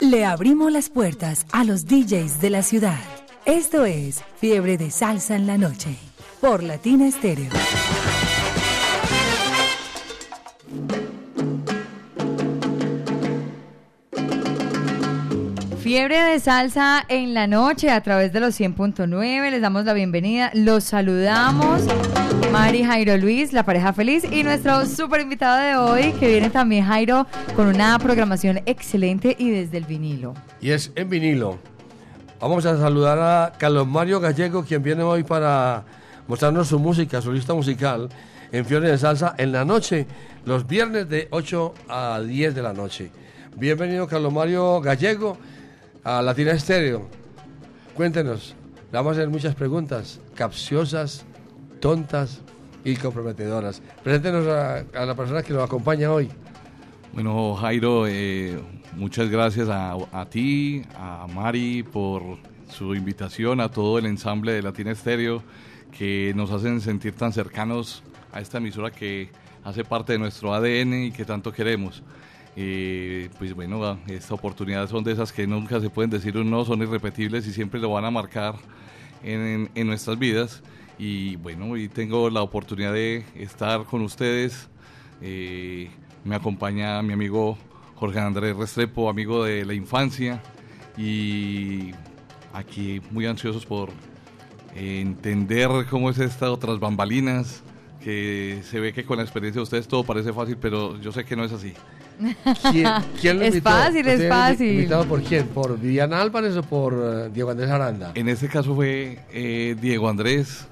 Le abrimos las puertas a los DJs de la ciudad. Esto es Fiebre de Salsa en la Noche por Latina Estéreo. Fiebre de salsa en la noche a través de los 100.9. Les damos la bienvenida. Los saludamos. Mari Jairo Luis, la pareja feliz. Y nuestro super invitado de hoy, que viene también Jairo con una programación excelente y desde el vinilo. Y es en vinilo. Vamos a saludar a Carlos Mario Gallego, quien viene hoy para mostrarnos su música, su lista musical en Fiebre de Salsa en la noche, los viernes de 8 a 10 de la noche. Bienvenido, Carlos Mario Gallego a Latina Estéreo. Cuéntenos, le vamos a hacer muchas preguntas capciosas, tontas y comprometedoras. Preséntenos a, la persona que nos acompaña hoy. Bueno, Jairo, eh, muchas gracias a, a, ti, a Mari por su invitación, a todo el ensamble de Latina Estéreo que nos hacen sentir tan cercanos a esta emisora que hace parte de nuestro ADN y que tanto queremos. Eh, pues bueno, esta oportunidad son de esas que nunca se pueden decir un no, son irrepetibles y siempre lo van a marcar en, nuestras vidas. Y bueno, hoy tengo la oportunidad de estar con ustedes. Eh, me acompaña mi amigo Jorge Andrés Restrepo, amigo de la infancia. Y aquí muy ansiosos por entender cómo es esta otras bambalinas, que se ve que con la experiencia de ustedes todo parece fácil, pero yo sé que no es así. ¿Quién, lo es fácil, es fácil. ¿Invitado por quién? ¿Por Viviana Álvarez o por eh, Diego Andrés Aranda? En este caso fue eh, Diego Andrés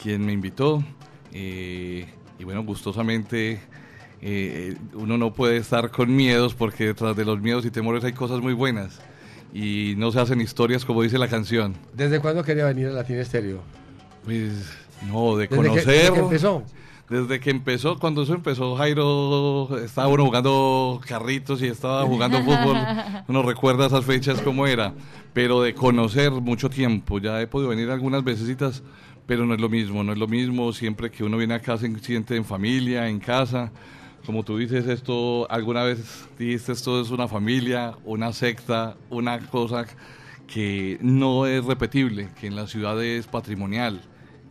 quien me invitó. Eh, y bueno, gustosamente uno no puede estar con miedos porque detrás de los miedos y temores hay cosas muy buenas. Y no se hacen historias como dice la canción. ¿Desde cuándo quería venir a Latina Estéreo? Pues no, de conocer. desde que empezó. Desde que empezó, cuando eso empezó, Jairo estaba uno jugando carritos y estaba jugando fútbol. Uno recuerda esas fechas como era. Pero de conocer mucho tiempo, ya he podido venir algunas veces, pero no es lo mismo, no es lo mismo. Siempre que uno viene acá se siente en familia, en casa. Como tú dices, esto, alguna vez dijiste, esto es una familia, una secta, una cosa que no es repetible, que en la ciudad es patrimonial.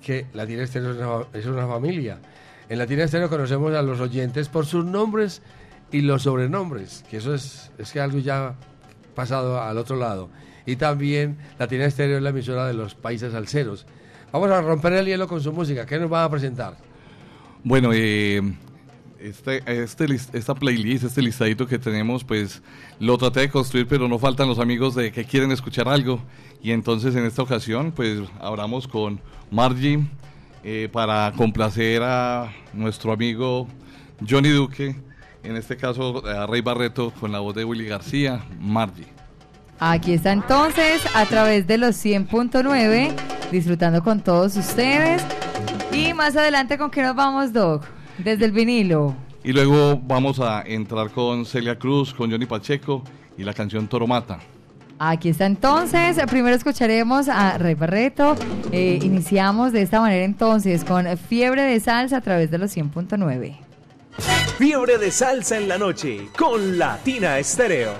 Que la tiene es es una familia en Latina Estéreo conocemos a los oyentes por sus nombres y los sobrenombres, que eso es, es que algo ya pasado al otro lado. Y también Latina Estéreo es la emisora de los países alceros. Vamos a romper el hielo con su música. ¿Qué nos va a presentar? Bueno, eh, este, este, esta playlist, este listadito que tenemos, pues lo traté de construir, pero no faltan los amigos de que quieren escuchar algo. Y entonces en esta ocasión, pues hablamos con Margie eh, para complacer a nuestro amigo Johnny Duque, en este caso a Rey Barreto con la voz de Willy García, Margie. Aquí está entonces a través de los 100.9, disfrutando con todos ustedes. Y más adelante, ¿con qué nos vamos, Doc? Desde el vinilo. Y luego vamos a entrar con Celia Cruz, con Johnny Pacheco y la canción Toro Mata. Aquí está entonces. Primero escucharemos a Rey Barreto. Eh, iniciamos de esta manera entonces con Fiebre de Salsa a través de los 100.9. Fiebre de Salsa en la noche con Latina Estéreo.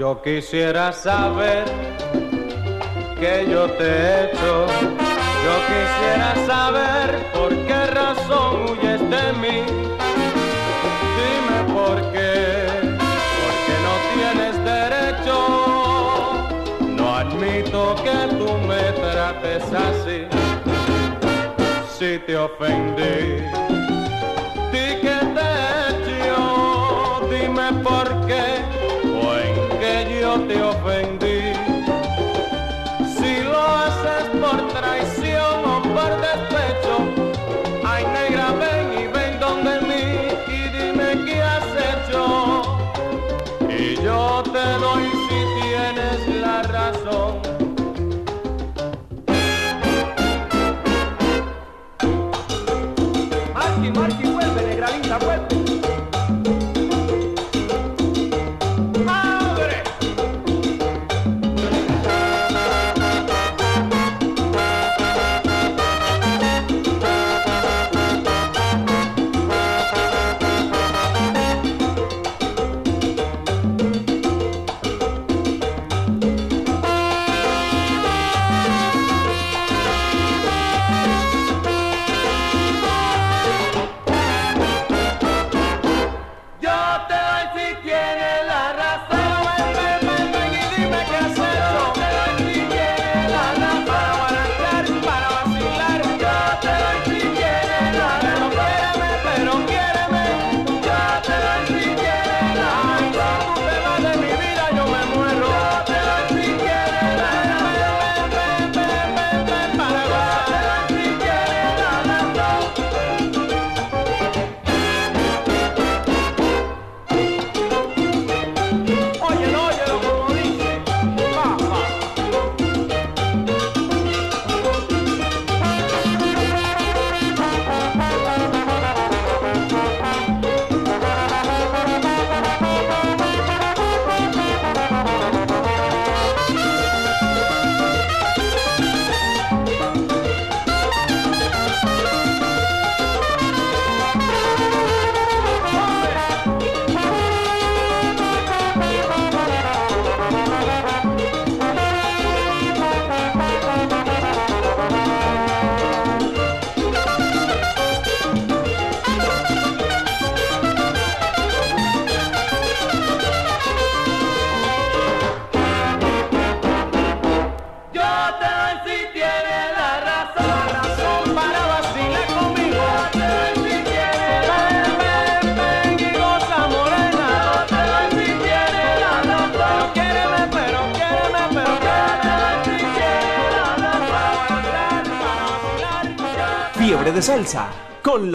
Yo quisiera saber que yo te he hecho. Yo quisiera saber por qué razón huyes de mí por qué, porque no tienes derecho. No admito que tú me trates así, si te ofendí. Di que te he hecho, dime por qué, yo te ofendí.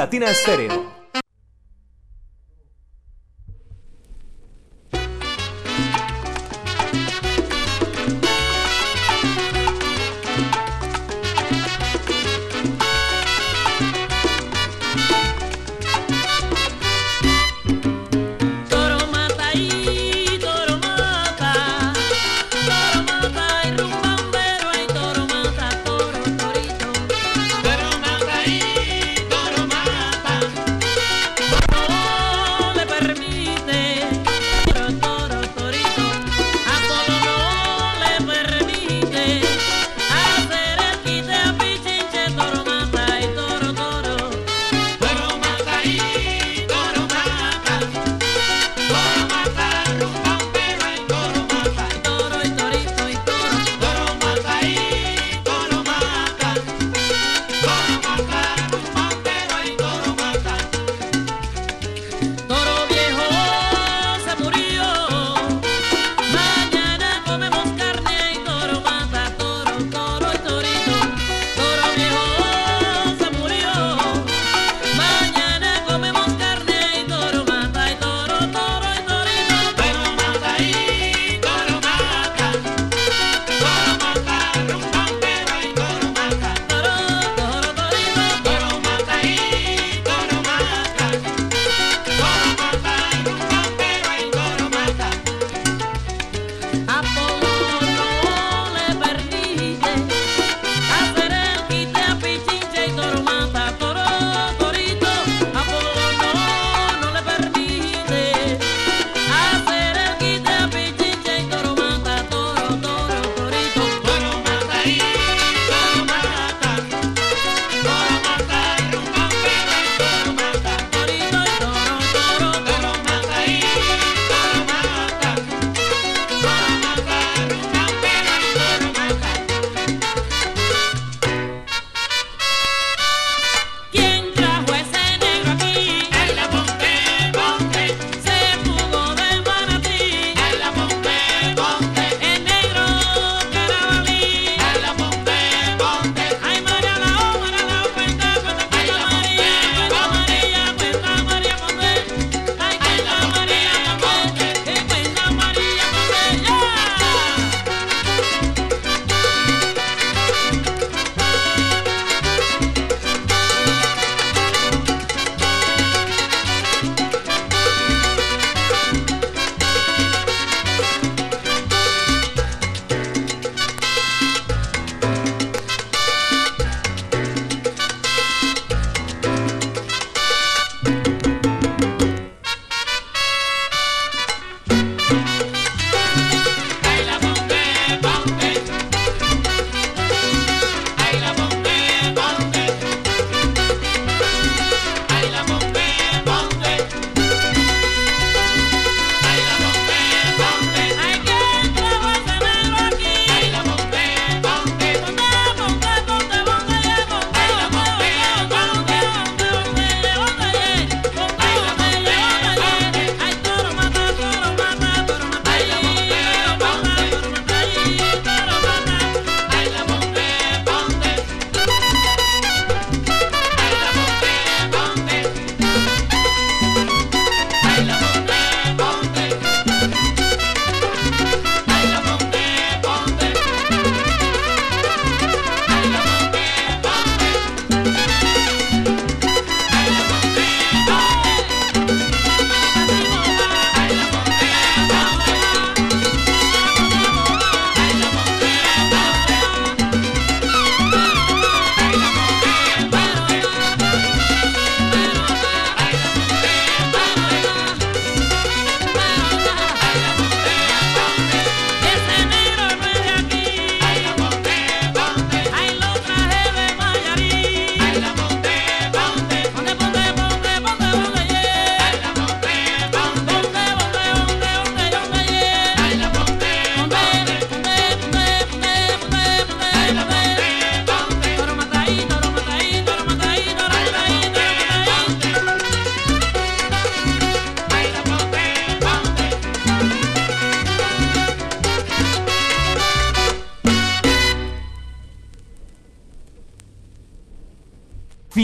Latina Estéreo. Toro mata y toro mata, toro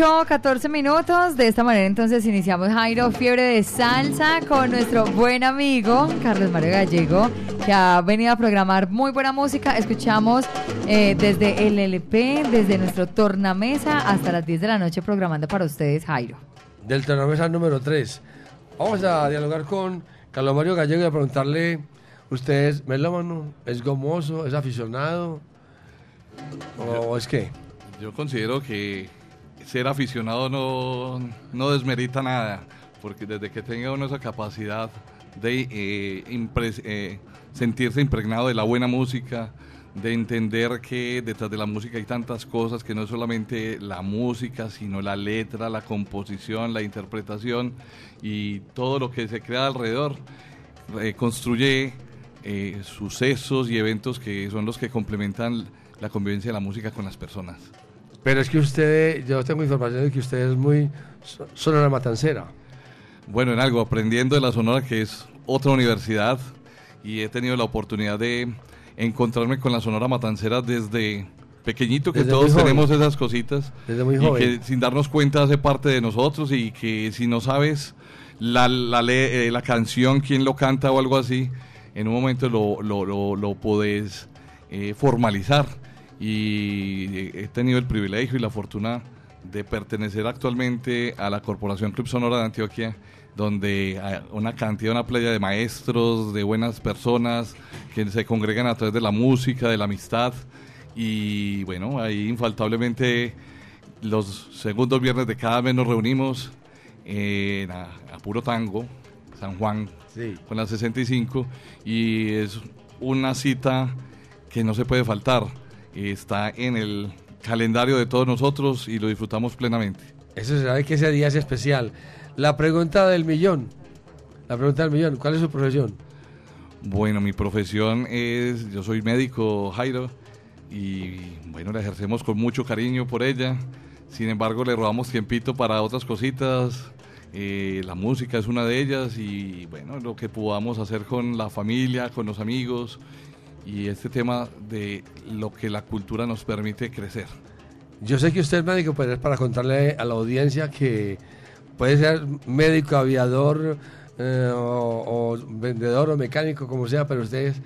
8, 14 minutos. De esta manera entonces iniciamos Jairo Fiebre de Salsa con nuestro buen amigo Carlos Mario Gallego, que ha venido a programar muy buena música. Escuchamos eh, desde el LP, desde nuestro tornamesa hasta las 10 de la noche programando para ustedes Jairo. Del tornamesa número 3. Vamos a dialogar con Carlos Mario Gallego y a preguntarle, ¿usted es melómano? ¿Es gomoso? ¿Es aficionado? ¿O es qué? Yo considero que ser aficionado no, no desmerita nada, porque desde que tenga uno esa capacidad de eh, eh, sentirse impregnado de la buena música, de entender que detrás de la música hay tantas cosas, que no es solamente la música, sino la letra, la composición, la interpretación y todo lo que se crea alrededor, eh, construye eh, sucesos y eventos que son los que complementan la convivencia de la música con las personas. Pero es que usted, yo tengo información de que usted es muy so- sonora matancera. Bueno, en algo, aprendiendo de la Sonora, que es otra universidad, y he tenido la oportunidad de encontrarme con la Sonora Matancera desde pequeñito, que Desde todos tenemos esas cositas, Desde muy y joven. que sin darnos cuenta hace parte de nosotros, y que si no sabes la, la, eh, la canción, quién lo canta o algo así, en un momento lo, lo, lo, lo podés eh, formalizar. Y he tenido el privilegio y la fortuna de pertenecer actualmente a la Corporación Club Sonora de Antioquia, donde hay una cantidad, una playa de maestros, de buenas personas que se congregan a través de la música, de la amistad. Y bueno, ahí infaltablemente los segundos viernes de cada mes nos reunimos en a, a puro tango, San Juan, Sí. con la 65, y es una cita que no se puede faltar. Está en el calendario de todos nosotros y lo disfrutamos plenamente. Eso se sabe que ese día es especial. La pregunta del millón. La pregunta del millón. ¿Cuál es su profesión? Bueno, mi profesión es, yo soy médico, Jairo, y bueno, la ejercemos con mucho cariño por ella. Sin embargo, le robamos tiempito para otras cositas. Eh, la música es una de ellas y bueno, lo que podamos hacer con la familia, con los amigos y este tema de lo que la cultura nos permite crecer. Yo sé que usted es médico, pero es para contarle a la audiencia que puede ser médico, aviador, eh, o, o vendedor o mecánico, como sea, pero ustedes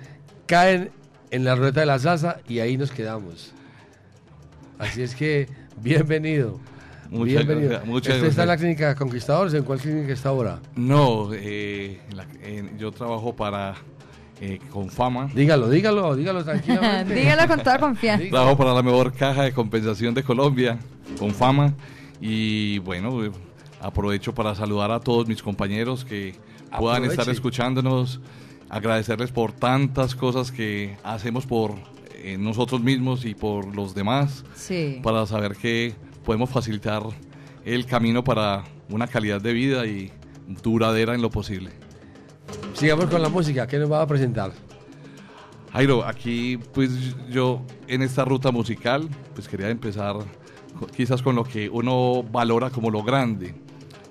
caen en la rueda de la salsa y ahí nos quedamos. Así es que, bienvenido. Muchas bienvenido. gracias, muchas ¿Usted está en la clínica Conquistadores? ¿En cuál clínica está ahora? No, eh, la- en- yo trabajo para eh, Confama. Dígalo, dígalo, dígalo tranquilamente. Dígalo con toda confianza. Trabajo para la mejor caja de compensación de Colombia, con fama. Y bueno, eh, aprovecho para saludar a todos mis compañeros que puedan estar escuchándonos, agradecerles por tantas cosas que hacemos por eh, nosotros mismos y por los demás, Sí. para saber que podemos facilitar el camino para una calidad de vida y duradera en lo posible. Sigamos con la música. ¿Qué nos va a presentar? Jairo, aquí pues yo en esta ruta musical pues quería empezar quizás con lo que uno valora como lo grande.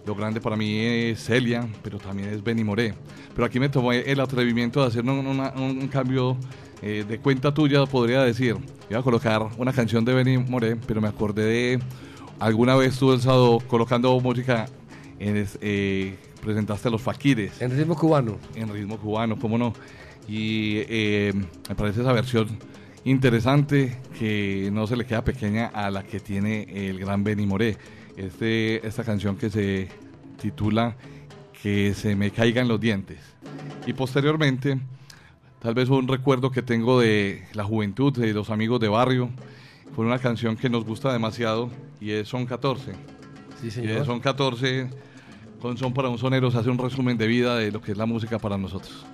Lo grande para mí es Celia, pero también es Benny Moré. Pero aquí me tomé el atrevimiento de hacer un, cambio eh, de cuenta tuya, podría decir. Iba a colocar una canción de Benny Moré, pero me acordé de alguna vez tú el sábado colocando música, en, eh, presentaste a los Fakires En ritmo cubano. en ritmo cubano, cómo no. Y eh, me parece esa versión interesante que no se le queda pequeña a la que tiene el gran Benny Moré. Este, esta canción que se titula Que se me caigan los dientes. Y posteriormente, tal vez un recuerdo que tengo de la juventud, de los amigos de barrio, con una canción que nos gusta demasiado y es Son 14. Sí, Y señor. de Son 14, con Son para un Soneros hace un resumen de vida de lo que es la música para nosotros.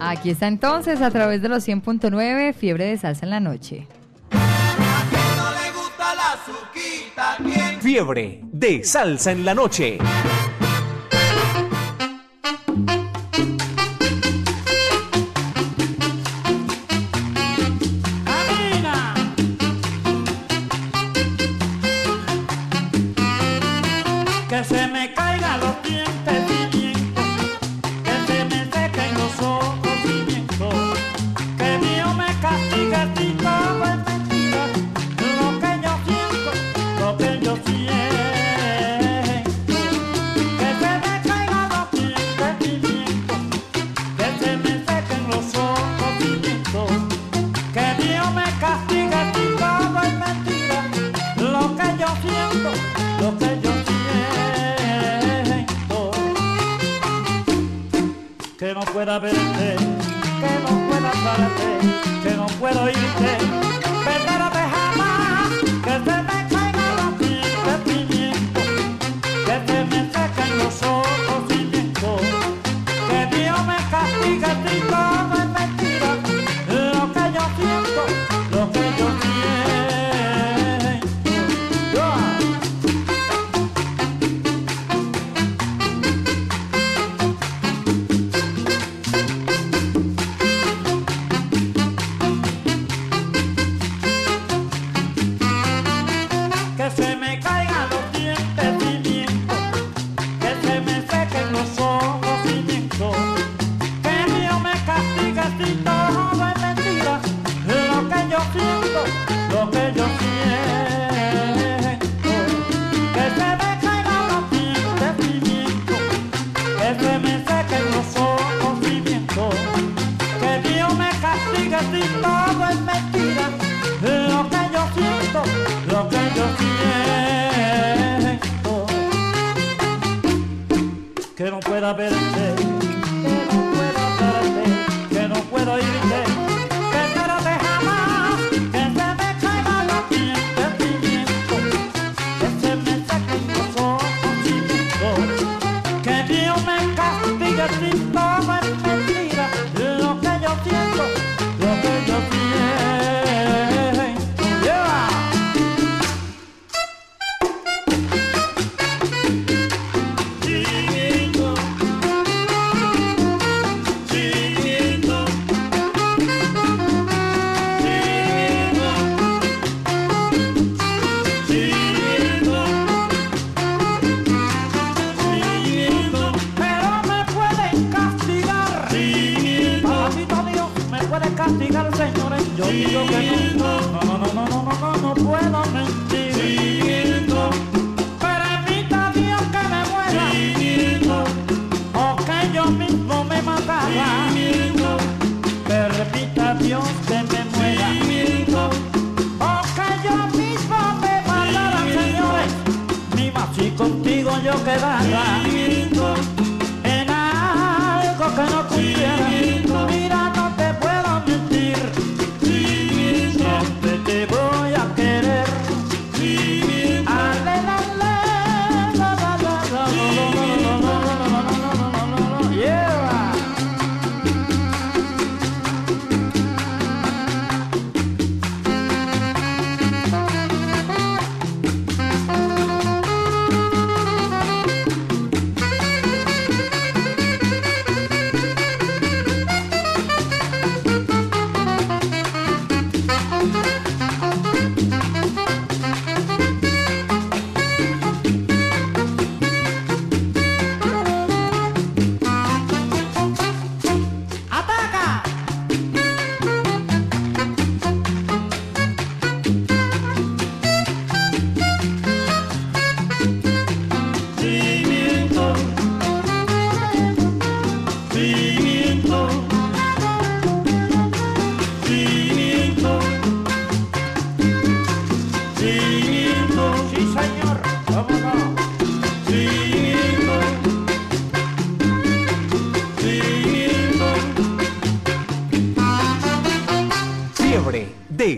Aquí está entonces a través de los 100.9 Fiebre de Salsa en la Noche. A quien no le gusta la suquita, Fiebre de Salsa en la Noche.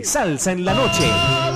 Salsa en la Noche.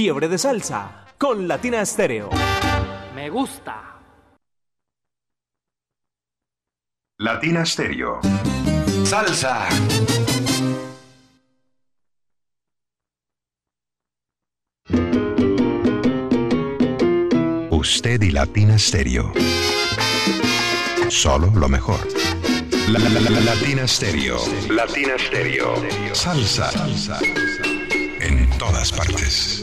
Fiebre de salsa con Latina Estéreo. Me gusta. Latina Stereo. Salsa. Usted y Latina Stereo. Solo lo mejor. La, la, la, la- Latina Stereo. Latina Stereo. Salsa. Salsa. En todas partes.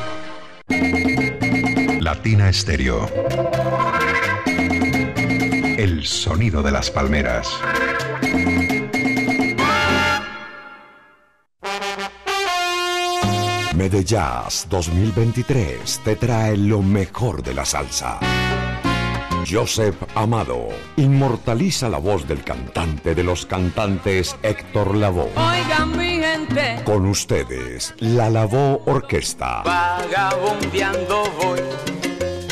Estéreo. El sonido de las palmeras. Medellas 2023 te trae lo mejor de la salsa. Joseph Amado inmortaliza la voz del cantante de los cantantes Héctor Lavoe. Oigan mi gente, Con ustedes, la Lavoe Orquesta. vagabundeando voy,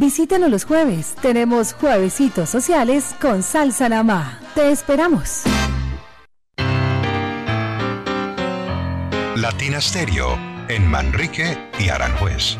Visítanos los jueves. Tenemos juevesitos sociales con salsa namá. Te esperamos. Latina Stereo en Manrique y Aranjuez.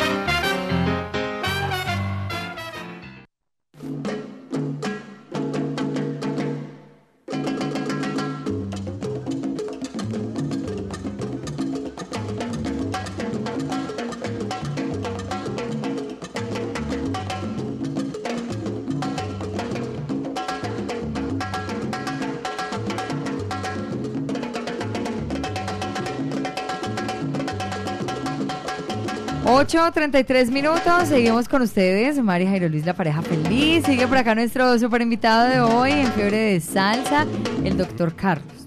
Ocho, 33 minutos, seguimos con ustedes, Mari Jairo Luis, la pareja feliz. Sigue por acá nuestro super invitado de hoy en Fiebre de Salsa, el doctor Carlos.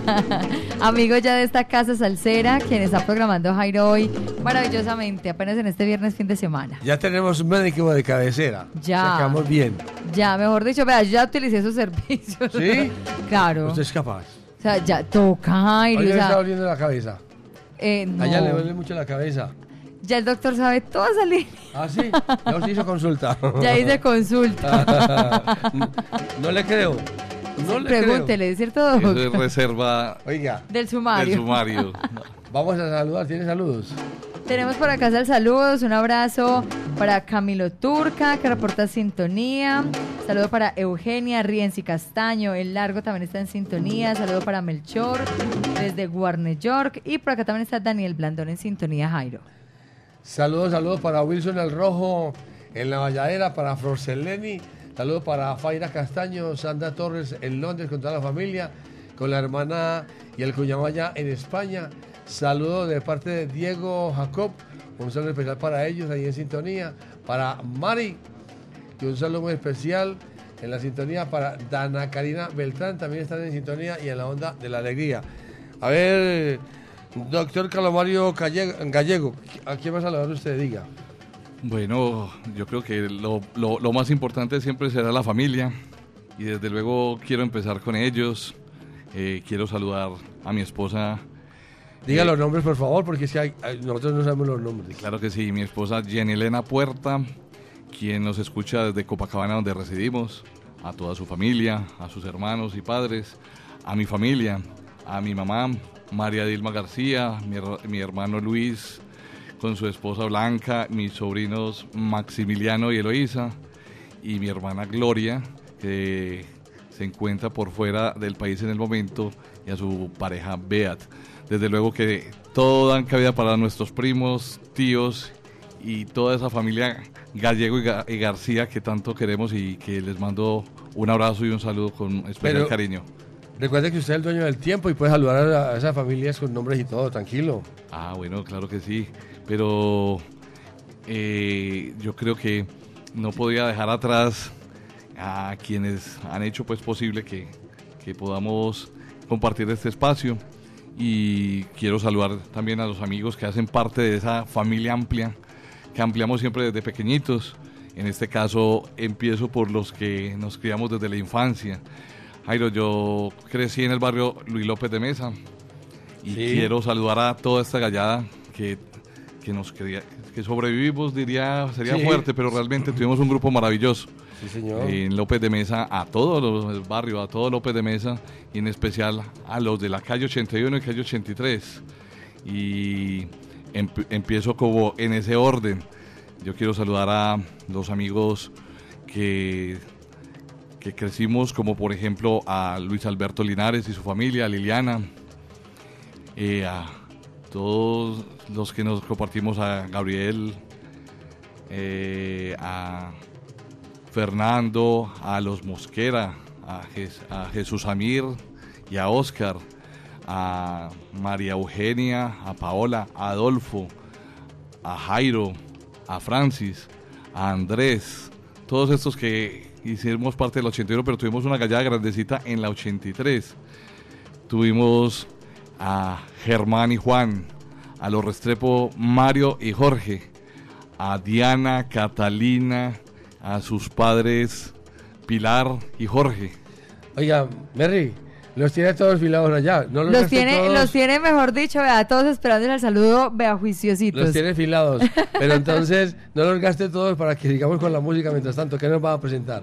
Amigo ya de esta casa salsera, quien está programando Jairo hoy maravillosamente, apenas en este viernes fin de semana. Ya tenemos un médico de cabecera. Ya. Sacamos bien. Ya, mejor dicho, vea, yo ya utilicé sus servicios. ¿Sí? claro. Usted es capaz. O sea, ya toca, Jairo. Oye, o le está doliendo la cabeza. eh, no. Allá le duele mucho la cabeza. Ya el doctor sabe toda esa línea. ¿Ah, sí? Ya usted hizo consulta. Ya hice consulta. no le creo. No le Pregúntele, ¿cierto, Eso es doctor? reserva Oiga. Del sumario. del sumario. Vamos a saludar. ¿Tiene saludos? Tenemos por acá el saludos, un abrazo para Camilo Turca, que reporta sintonía. Saludo para Eugenia Rienzi Castaño, el largo también está en sintonía. Saludo para Melchor, desde Warner York. Y por acá también está Daniel Blandón en sintonía, Jairo. Saludos, saludos para Wilson el Rojo en la Valladera, para Florceleni. Saludos para Faira Castaño, Sandra Torres en Londres con toda la familia, con la hermana y el cuñado allá en España. Saludos de parte de Diego Jacob, un saludo especial para ellos ahí en sintonía. Para Mari, y un saludo muy especial en la sintonía para Dana Karina Beltrán, también están en sintonía y en la onda de la alegría. A ver, doctor Calomario Gallego, ¿a quién va a saludar usted? Diga. Bueno, yo creo que lo, lo, lo, más importante siempre será la familia y desde luego quiero empezar con ellos. Eh, quiero saludar a mi esposa. Diga eh, los nombres, por favor, porque si hay, nosotros no sabemos los nombres. Claro que sí, mi esposa Jenny Elena Puerta, quien nos escucha desde Copacabana donde residimos, a toda su familia, a sus hermanos y padres, a mi familia, a mi mamá María Dilma García, mi, mi hermano Luis con su esposa Blanca, mis sobrinos Maximiliano y Eloísa y mi hermana Gloria, que se encuentra por fuera del país en el momento, y a su pareja Beat. Desde luego que todo dan cabida para nuestros primos, tíos y toda esa familia Gallego y, Ga- y García que tanto queremos y que les mando un abrazo y un saludo con especial Pero- cariño. Recuerde que usted es el dueño del tiempo y puede saludar a, esas familias con nombres y todo, tranquilo. Ah, bueno, claro que sí. Pero eh, yo creo que no podía dejar atrás a quienes han hecho pues posible que, que podamos compartir este espacio. Y quiero saludar también a los amigos que hacen parte de esa familia amplia, que ampliamos siempre desde pequeñitos. En este caso empiezo por los que nos criamos desde la infancia. Jairo, yo crecí en el barrio Luis López de Mesa y Sí. quiero saludar a toda esta gallada que, que nos quería, que sobrevivimos, diría, sería Sí. fuerte, pero realmente tuvimos un grupo maravilloso. Sí, señor. En López de Mesa, a todos los barrios, a todo López de Mesa, y en especial a los de la calle 81 y calle 83. Y emp- empiezo como en ese orden. Yo quiero saludar a los amigos que, crecimos, como por ejemplo a Luis Alberto Linares y su familia, a Liliana, eh, a todos los que nos compartimos, a Gabriel, eh, a Fernando, a los Mosquera, a, a Jesús Amir y a Oscar, a María Eugenia, a Paola, a Adolfo, a Jairo, a Francis, a Andrés, todos estos que hicimos parte del 81, pero tuvimos una gallada grandecita en la 83. Tuvimos a Germán y Juan, a los Restrepo Mario y Jorge, a Diana, Catalina, a sus padres Pilar y Jorge. Oiga, Merry, los tiene todos filados allá. No los, Los gaste tiene, todos, los tiene, mejor dicho, vea, todos esperando el saludo, vea, juiciositos. los tiene filados. Pero entonces, no los gaste todos para que sigamos con la música mientras tanto. ¿Qué nos va a presentar?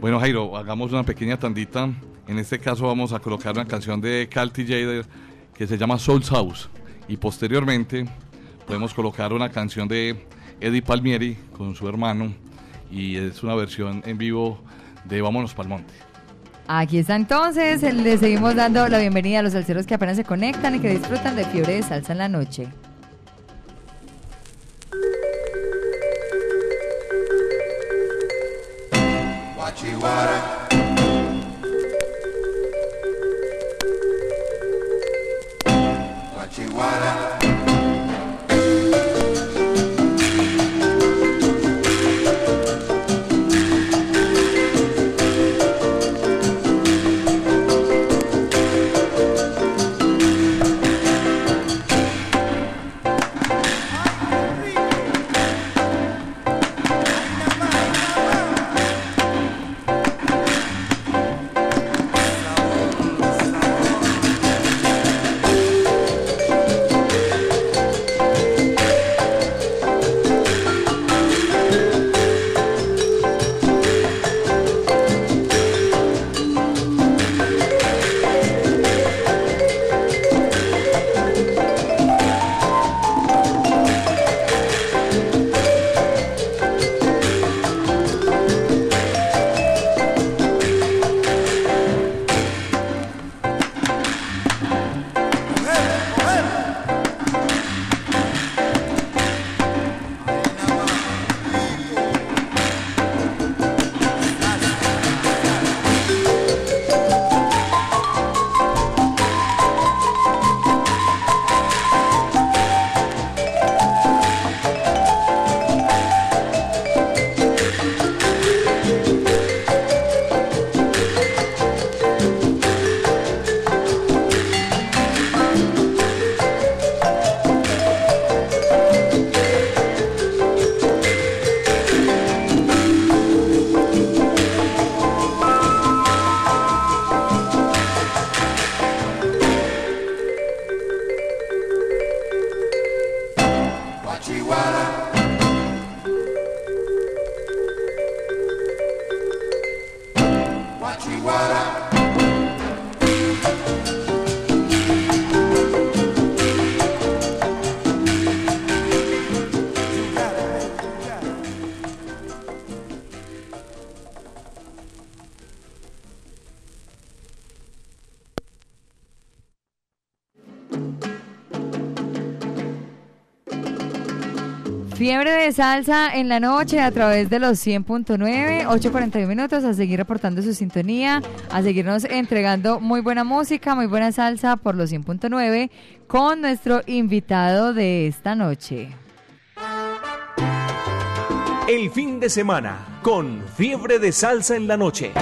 Bueno, Jairo, hagamos una pequeña tandita. En este caso vamos a colocar una canción de Calty Jader que se llama Soul House. Y posteriormente podemos colocar una canción de Eddie Palmieri con su hermano. Y es una versión en vivo de Vámonos Pal Monte. Aquí está entonces, le seguimos dando la bienvenida a los salseros que apenas se conectan y que disfrutan de fiebre de salsa en la noche. Fiebre de salsa en la noche a través de los 100.9, 8.41 minutos, a seguir reportando su sintonía, a seguirnos entregando muy buena música, muy buena salsa por los 100.9 con nuestro invitado de esta noche. El fin de semana con Fiebre de Salsa en la noche.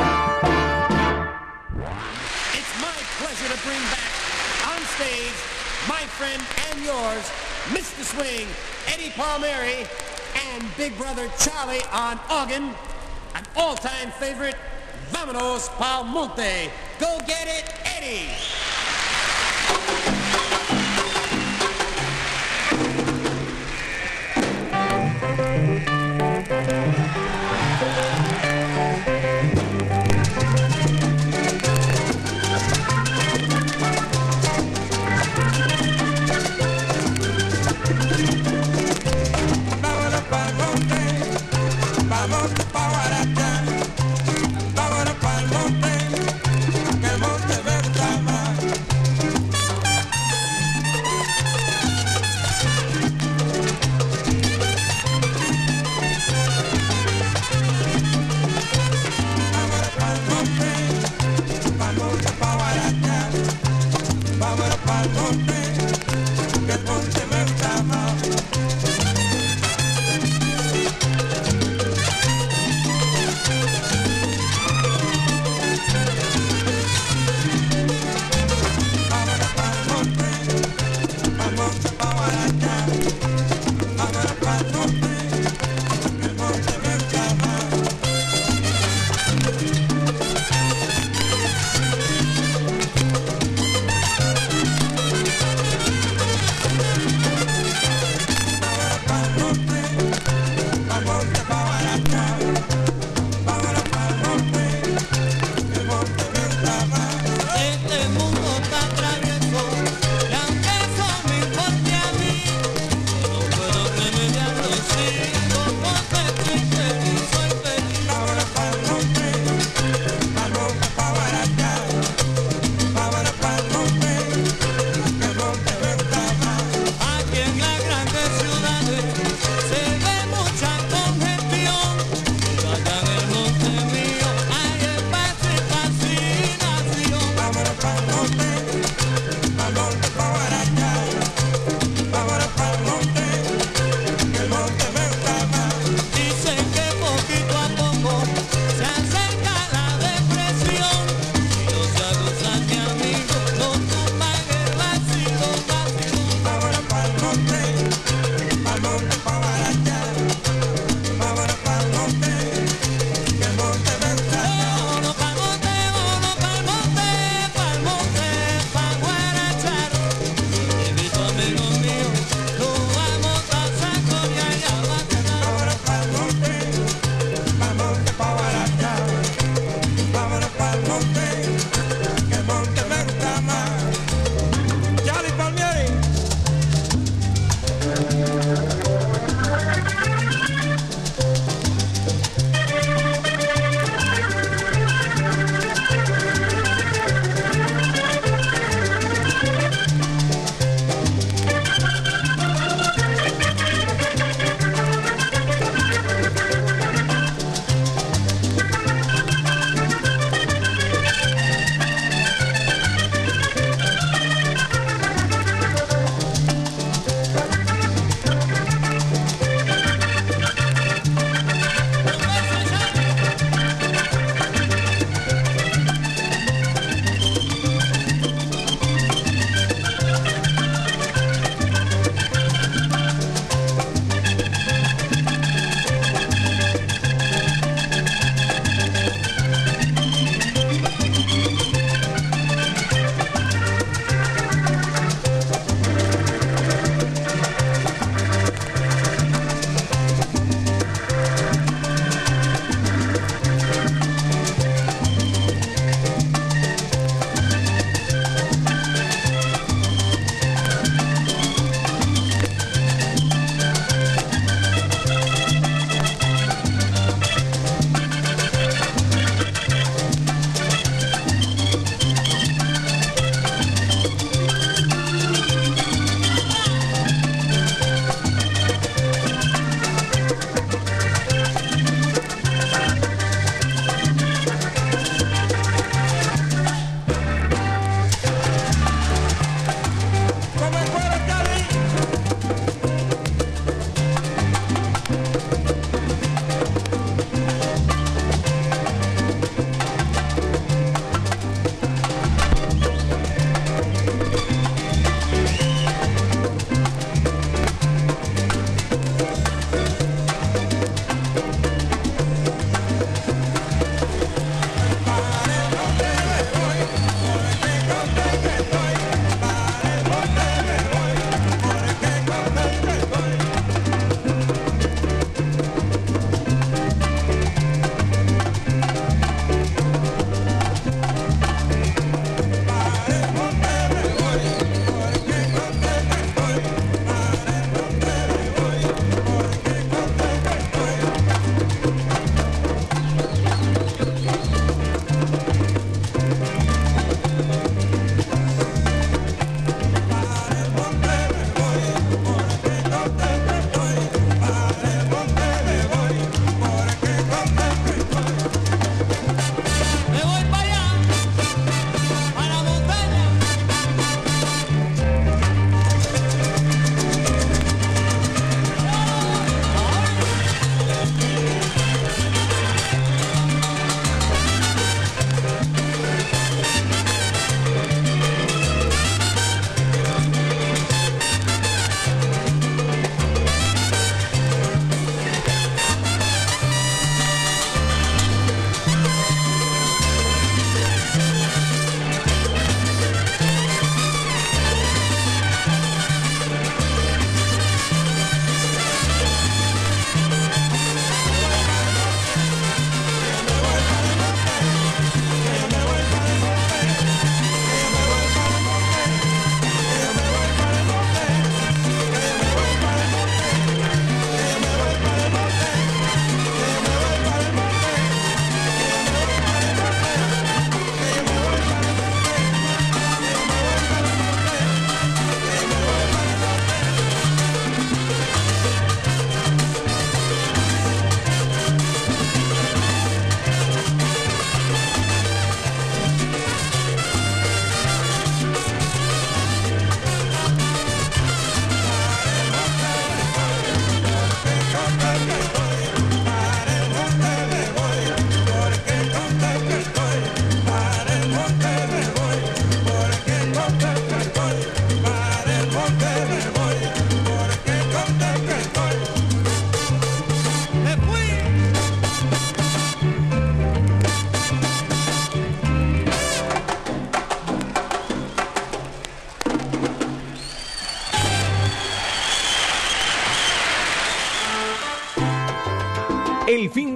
Mr. Swing, Eddie Palmieri, and Big Brother Charlie on organ, an all-time favorite, Vámonos Pal Monte.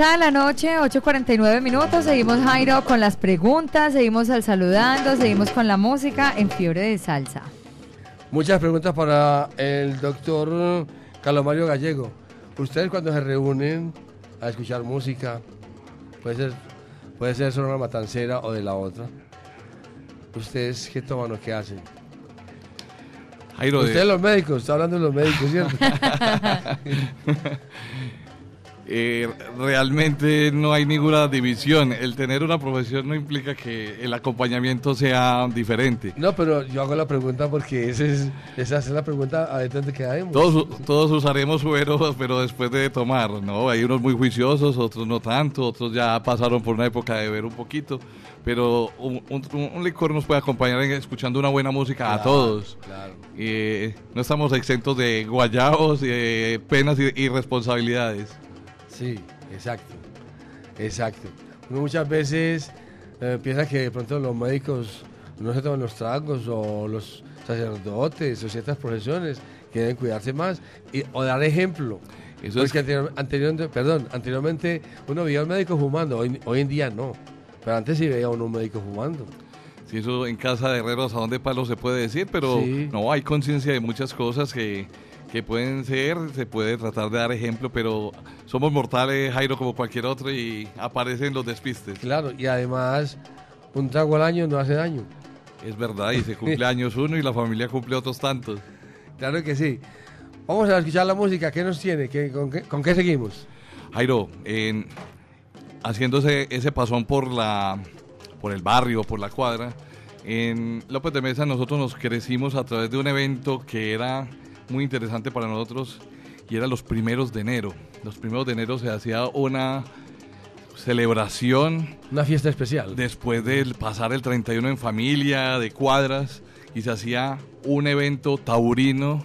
Avanza la noche, 8.49 minutos. Seguimos, Jairo, con las preguntas, seguimos al saludando, seguimos con la música en Fiebre de Salsa. Muchas preguntas para el doctor Carlos Mario Gallego. Ustedes cuando se reúnen a escuchar música, puede ser, puede ser solo una matancera o de la otra. ¿Ustedes qué toman o qué hacen? Jairo, de- Ustedes los médicos, está hablando de los médicos, ¿cierto? Eh, realmente no hay ninguna división. El tener una profesión no implica que el acompañamiento sea diferente. no, pero yo hago la pregunta porque esa es, esa es la pregunta a dónde quedamos. Todos, todos usaremos suero, pero después de tomar, ¿no? Hay unos muy juiciosos, otros no tanto, otros ya pasaron por una época de beber un poquito, pero un, un- un licor nos puede acompañar en- escuchando una buena música a todos. claro. Eh, no estamos exentos de guayabos, eh, penas y, y responsabilidades. Sí, exacto. Exacto. Uno muchas veces eh, piensa que de pronto los médicos no se toman los tragos o los sacerdotes o ciertas profesiones que deben cuidarse más y, o dar ejemplo. Eso Porque anterior- anteriormente, perdón, anteriormente uno veía a un médico fumando, hoy, hoy en día no. Pero antes sí veía a uno un médico fumando. Si eso en casa de herreros a dónde palo se puede decir, pero Sí. no, hay conciencia de muchas cosas que, que pueden ser, se puede tratar de dar ejemplo, pero somos mortales, Jairo, como cualquier otro, y aparecen los despistes. Claro, y además un trago al año no hace daño. Es verdad, y se cumple años uno y la familia cumple otros tantos. Claro que sí. Vamos a escuchar la música. ¿Qué nos tiene? ¿Qué- con, qué, con qué seguimos? Jairo, en- haciéndose ese pasón por la por el barrio, por la cuadra, en López de Mesa nosotros nos crecimos a través de un evento que era muy interesante para nosotros y era los primeros de enero. Los primeros de enero se hacía una celebración. Una fiesta especial. Después del pasar el 31 en familia, de cuadras, y se hacía un evento taurino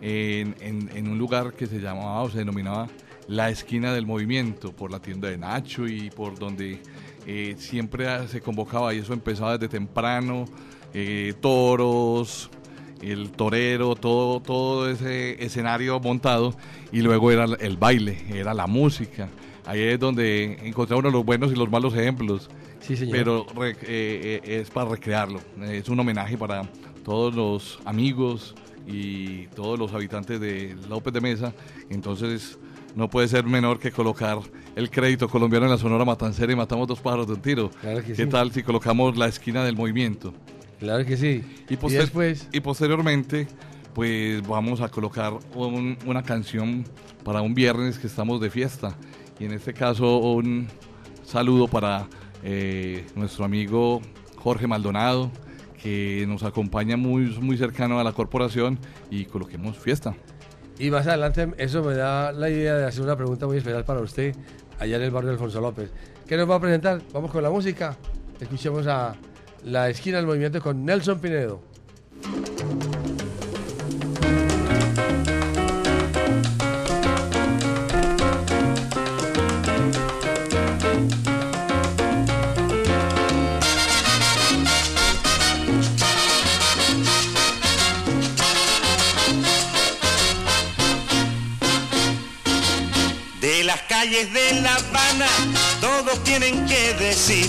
en, en- en un lugar que se llamaba o se denominaba La Esquina del Movimiento, por la tienda de Nacho y por donde eh, siempre se convocaba, y eso empezaba desde temprano, eh, toros, el torero, todo, todo ese escenario montado, y luego era el baile, era la música. Ahí es donde encontramos los buenos y los malos ejemplos. Sí, señor. Pero re- eh, eh, es para recrearlo. Es un homenaje para todos los amigos y todos los habitantes de López de Mesa. Entonces, no puede ser menor que colocar el crédito colombiano en la Sonora Matancera y matamos dos pájaros de un tiro. Claro que ¿Qué sí. tal si colocamos la esquina del movimiento? Claro que sí. Y, poster- después? y posteriormente, pues vamos a colocar un- una canción para un viernes que estamos de fiesta. Y en este caso, un saludo para eh, nuestro amigo Jorge Maldonado, que nos acompaña muy, muy cercano a la corporación y coloquemos fiesta. Y más adelante eso me da la idea de hacer una pregunta muy especial para usted allá en el barrio de Alfonso López. ¿Qué nos va a presentar? Vamos con la música. Escuchemos a La Esquina del Movimiento con Nelson Pinedo. De las calles de La Habana, todos tienen que decir,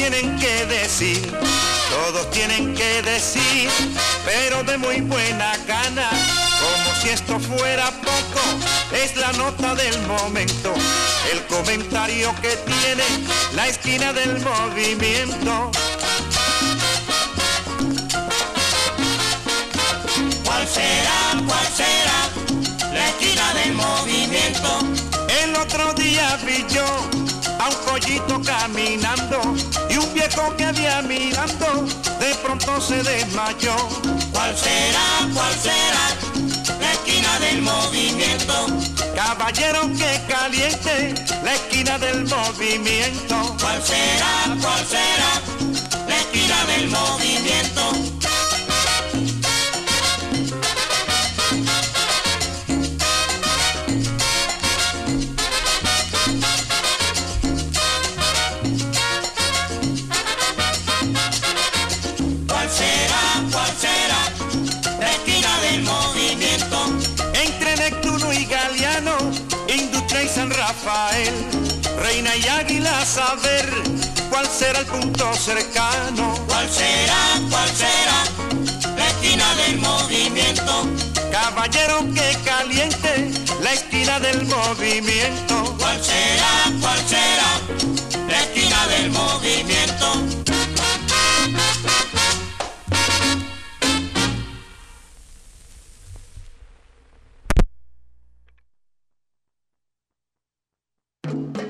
Tienen que decir, todos tienen que decir, pero de muy buena gana, como si esto fuera poco, es la nota del momento, el comentario que tiene la esquina del movimiento. ¿Cuál será, cuál será la esquina del movimiento? El otro día vi yo a un pollito caminando viejo que había mirando de pronto se desmayó. ¿Cuál será, cuál será la esquina del movimiento? Caballero que caliente la esquina del movimiento. ¿Cuál será, cuál será la esquina del movimiento? Rafael, Reina y Águila, saber cuál será el punto cercano. ¿Cuál será, cuál será la esquina del movimiento? Caballero que caliente la esquina del movimiento. ¿Cuál será, cuál será la esquina del movimiento? Desde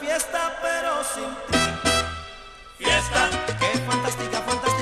Fiesta, pero sin ti. Fiesta, qué fantástica, fantástica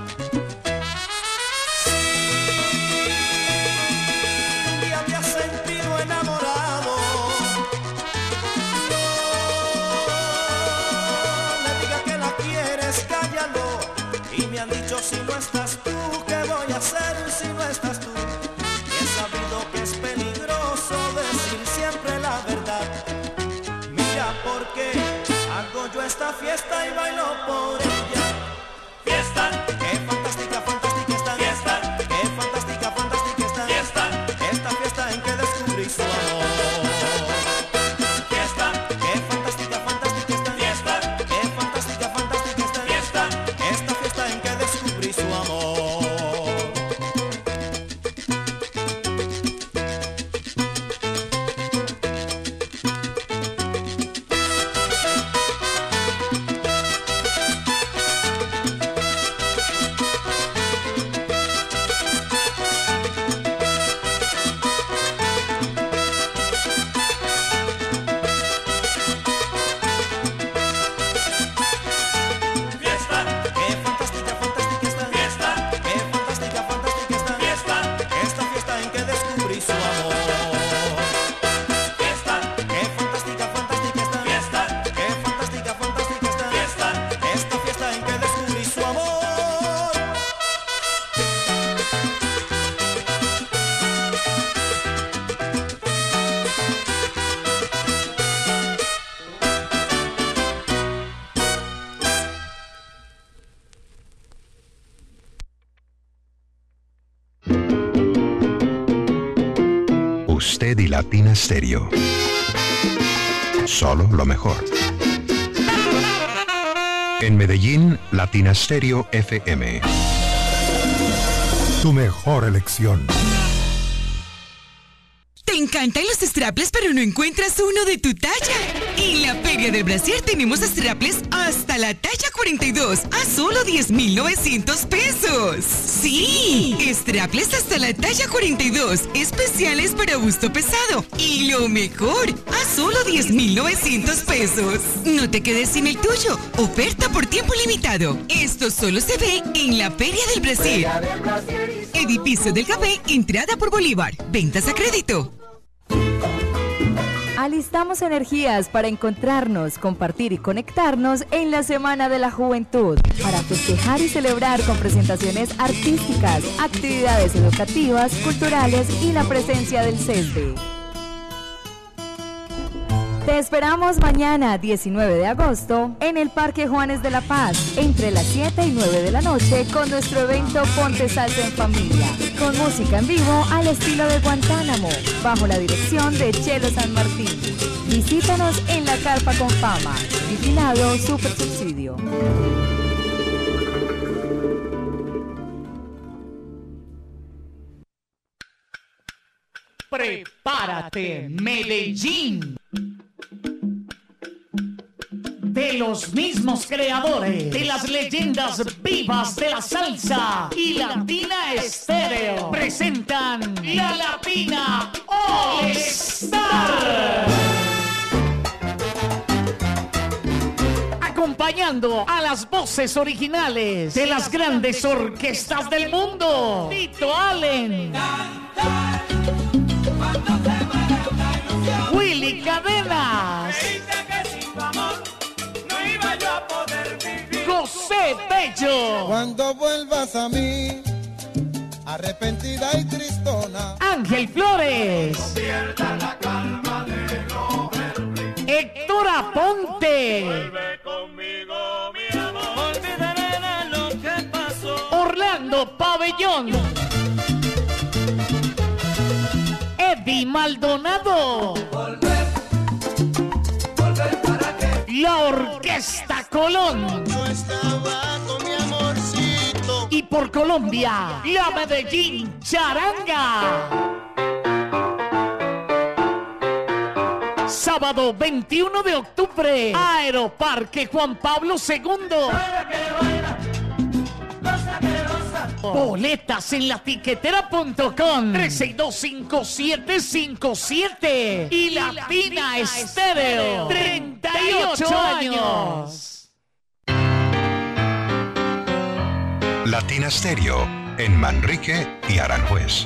Yo esta fiesta y bailo por ella. Solo lo mejor. En Medellín, Latina Stereo FM. Tu mejor elección. Te encantan los strapless pero no encuentras uno de tu talla. La Feria del Brasier tenemos strapless hasta la talla 42 a solo 10,900 pesos. Sí, strapless hasta la talla 42, especiales para busto pesado. Y lo mejor, a solo 10,900 pesos. No te quedes sin el tuyo. Oferta por tiempo limitado. Esto solo se ve en la Feria del Brasier. Edificio del Café, entrada por Bolívar. Ventas a crédito. Energías para encontrarnos, compartir y conectarnos en la Semana de la Juventud, para festejar y celebrar con presentaciones artísticas, actividades educativas, culturales y la presencia del CESBE. Te esperamos mañana, 19 de agosto, en el Parque Juanes de la Paz, entre las 7 y 9 de la noche, con nuestro evento Ponte Salsa en Familia, con música en vivo al estilo de Guantánamo, bajo la dirección de Chelo San Martín. Visítanos en la Carpa con Fama, vigilado Super Subsidio. Prepárate, Medellín. De los mismos creadores de las leyendas vivas de la salsa y Latina Estéreo presentan la Latina All Star. Acompañando a las voces originales de las grandes orquestas del mundo. Tito Allen. Willy Cadenas. José Bello. Cuando vuelvas a mí, arrepentida y tristona. Ángel Flores. Héctor Aponte. Orlando Pabellón. Eddie Maldonado. La Orquesta Colón. Y por Colombia, la Medellín Charanga. Sábado 21 de octubre, Aeroparque Juan Pablo II. Boletas en la tiquetera.com 3625757 y Latina Estéreo. 38 años. Latina Stereo en Manrique y Aranjuez.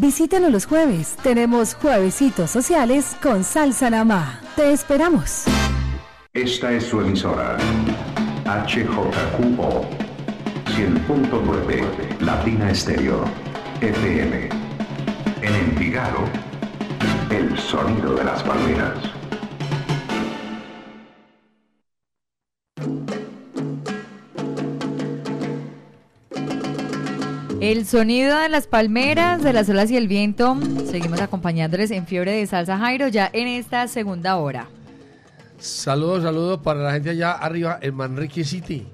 Visítanos los jueves. Tenemos juevesitos sociales con salsa namá. Te esperamos. Esta es su emisora. HJQO 100.9 Latina Estéreo FM. En Envigado, el sonido de las palmeras. El sonido de las palmeras, de las olas y el viento. Seguimos acompañándoles en Fiebre de Salsa Jairo ya en esta segunda hora. Saludos, saludos para la gente allá arriba en Manrique City.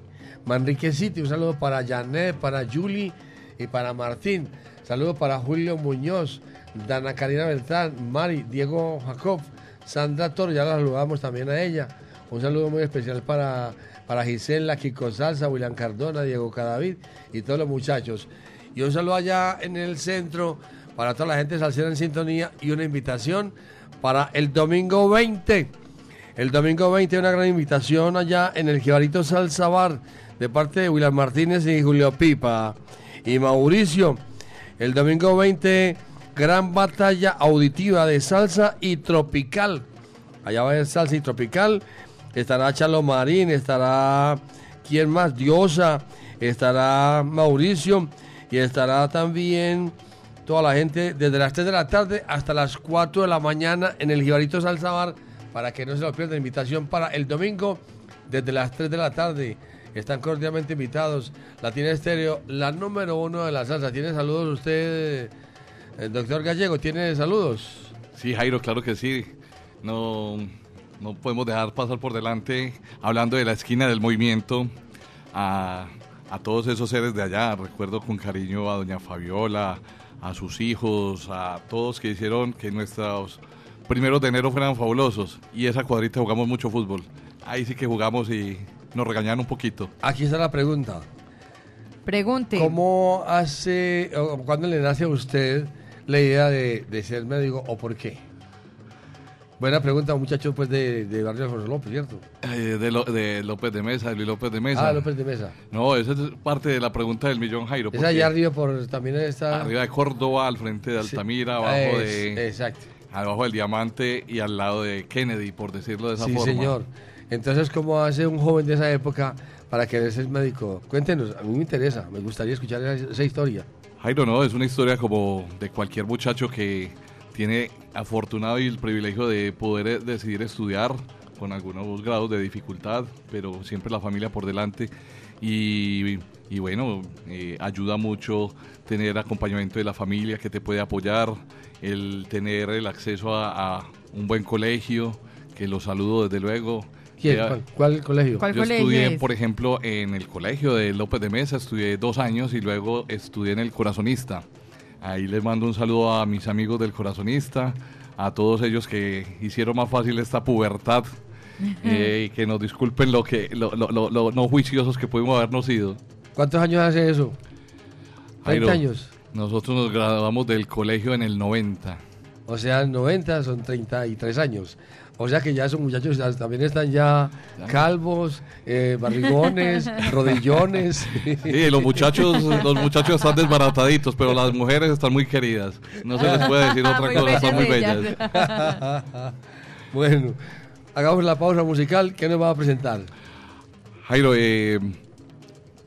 Manrique City, un saludo para Janet, para Julie y para Martín. Saludos para Julio Muñoz, Dana Karina Beltrán, Mari, Diego Jacob, Sandra Toro, ya la saludamos también a ella. Un saludo muy especial para, para Gisela, Kiko Salsa, William Cardona, Diego Cadavid y todos los muchachos. Y un saludo allá en el centro para toda la gente salsera en sintonía y una invitación para el domingo 20. El domingo 20 una gran invitación allá en el Jibarito Salsa Bar de parte de William Martínez y Julio Pipa y Mauricio. El domingo 20, gran batalla auditiva de salsa y tropical. Allá va a salsa y tropical. Estará Chalo Marín, estará, ¿quién más? Diosa, estará Mauricio y estará también toda la gente desde las 3 de la tarde hasta las 4 de la mañana en el Jibarito Salsa Bar para que no se lo pierda. Invitación para el domingo desde las 3 de la tarde. Están cordialmente invitados. Latina Estéreo, la número uno de la salsa. ¿Tiene saludos usted, el doctor Gallego? ¿Tiene saludos? Sí, Jairo, claro que sí. No, no podemos dejar pasar por delante, hablando de la esquina del movimiento, a, a todos esos seres de allá. Recuerdo con cariño a doña Fabiola, a sus hijos, a todos que hicieron que nuestros primeros de enero fueran fabulosos. Y esa cuadrita jugamos mucho fútbol. Ahí sí que jugamos y nos regañaron un poquito. Aquí está la pregunta. Pregunte. ¿Cómo hace, o cuándo le nace a usted la idea de, de ser médico o por qué? Buena pregunta, un muchacho pues de, de Barrio Alfonso López, ¿cierto? Eh, de, Lo- de López de Mesa, de Luis López de Mesa. Ah, López de Mesa. No, esa es parte de la pregunta del millón, Jairo. Es allá arriba por, también está... Arriba de Córdoba, al frente de Sí. Altamira, abajo Es- de... Exacto. Abajo del Diamante y al lado de Kennedy, por decirlo de esa Sí, forma. señor. Entonces, ¿cómo hace un joven de esa época para querer ser médico? Cuéntenos, a mí me interesa, me gustaría escuchar esa, esa historia. Jairo, no, es una historia como de cualquier muchacho que tiene afortunado y el privilegio de poder eh, decidir estudiar con algunos grados de dificultad, pero siempre la familia por delante. Y, y bueno, eh, ayuda mucho tener acompañamiento de la familia que te puede apoyar, el tener el acceso a, a un buen colegio, que lo saludo desde luego. ¿Quién? ¿Cuál, cuál colegio? ¿Cuál yo colegio estudié, es? por ejemplo, en el colegio de López de Mesa, estudié dos años y luego estudié en el Corazonista. Ahí les mando un saludo a mis amigos del Corazonista, a todos ellos que hicieron más fácil esta pubertad eh, y que nos disculpen lo que lo, lo- lo- lo no juiciosos que pudimos habernos sido. ¿Cuántos años hace eso? 30 Jairo, años. Nosotros nos graduamos del colegio en el 90. O sea, 90 son 33 años. O sea que ya esos muchachos ya también están ya calvos, eh, barrigones, rodillones. Sí, los muchachos, los muchachos están desbarataditos, pero las mujeres están muy queridas. No se les puede decir otra Muy cosa, están muy bellas bellas. ellas. bueno, hagamos la pausa musical. ¿Qué nos va a presentar? Jairo, eh,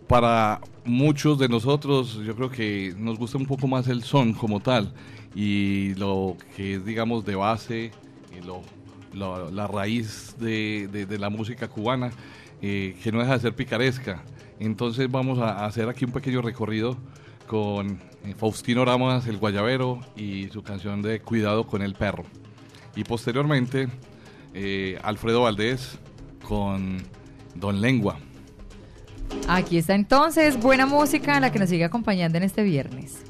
para muchos de nosotros, yo creo que nos gusta un poco más el son como tal y lo que es, digamos, de base, y lo- la raíz de, la música cubana, eh, que no deja de ser picaresca. Entonces vamos a, hacer aquí un pequeño recorrido con eh, Faustino Ramos, el guayabero, y su canción de Cuidado con el perro. Y posteriormente, eh, Alfredo Valdés con Don Lengua. Aquí está entonces buena música la que nos sigue acompañando en este viernes.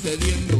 Sucediendo,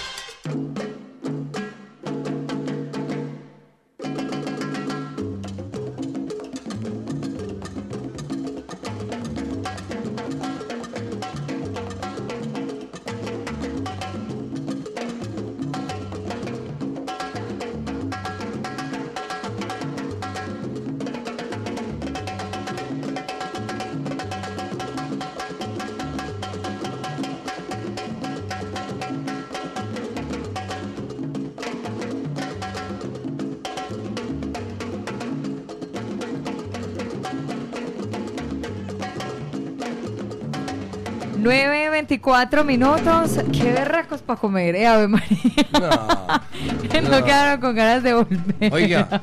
24 minutos. Qué berracos para comer, eh, Ave María. no, no. quedaron con ganas de volver. Oiga,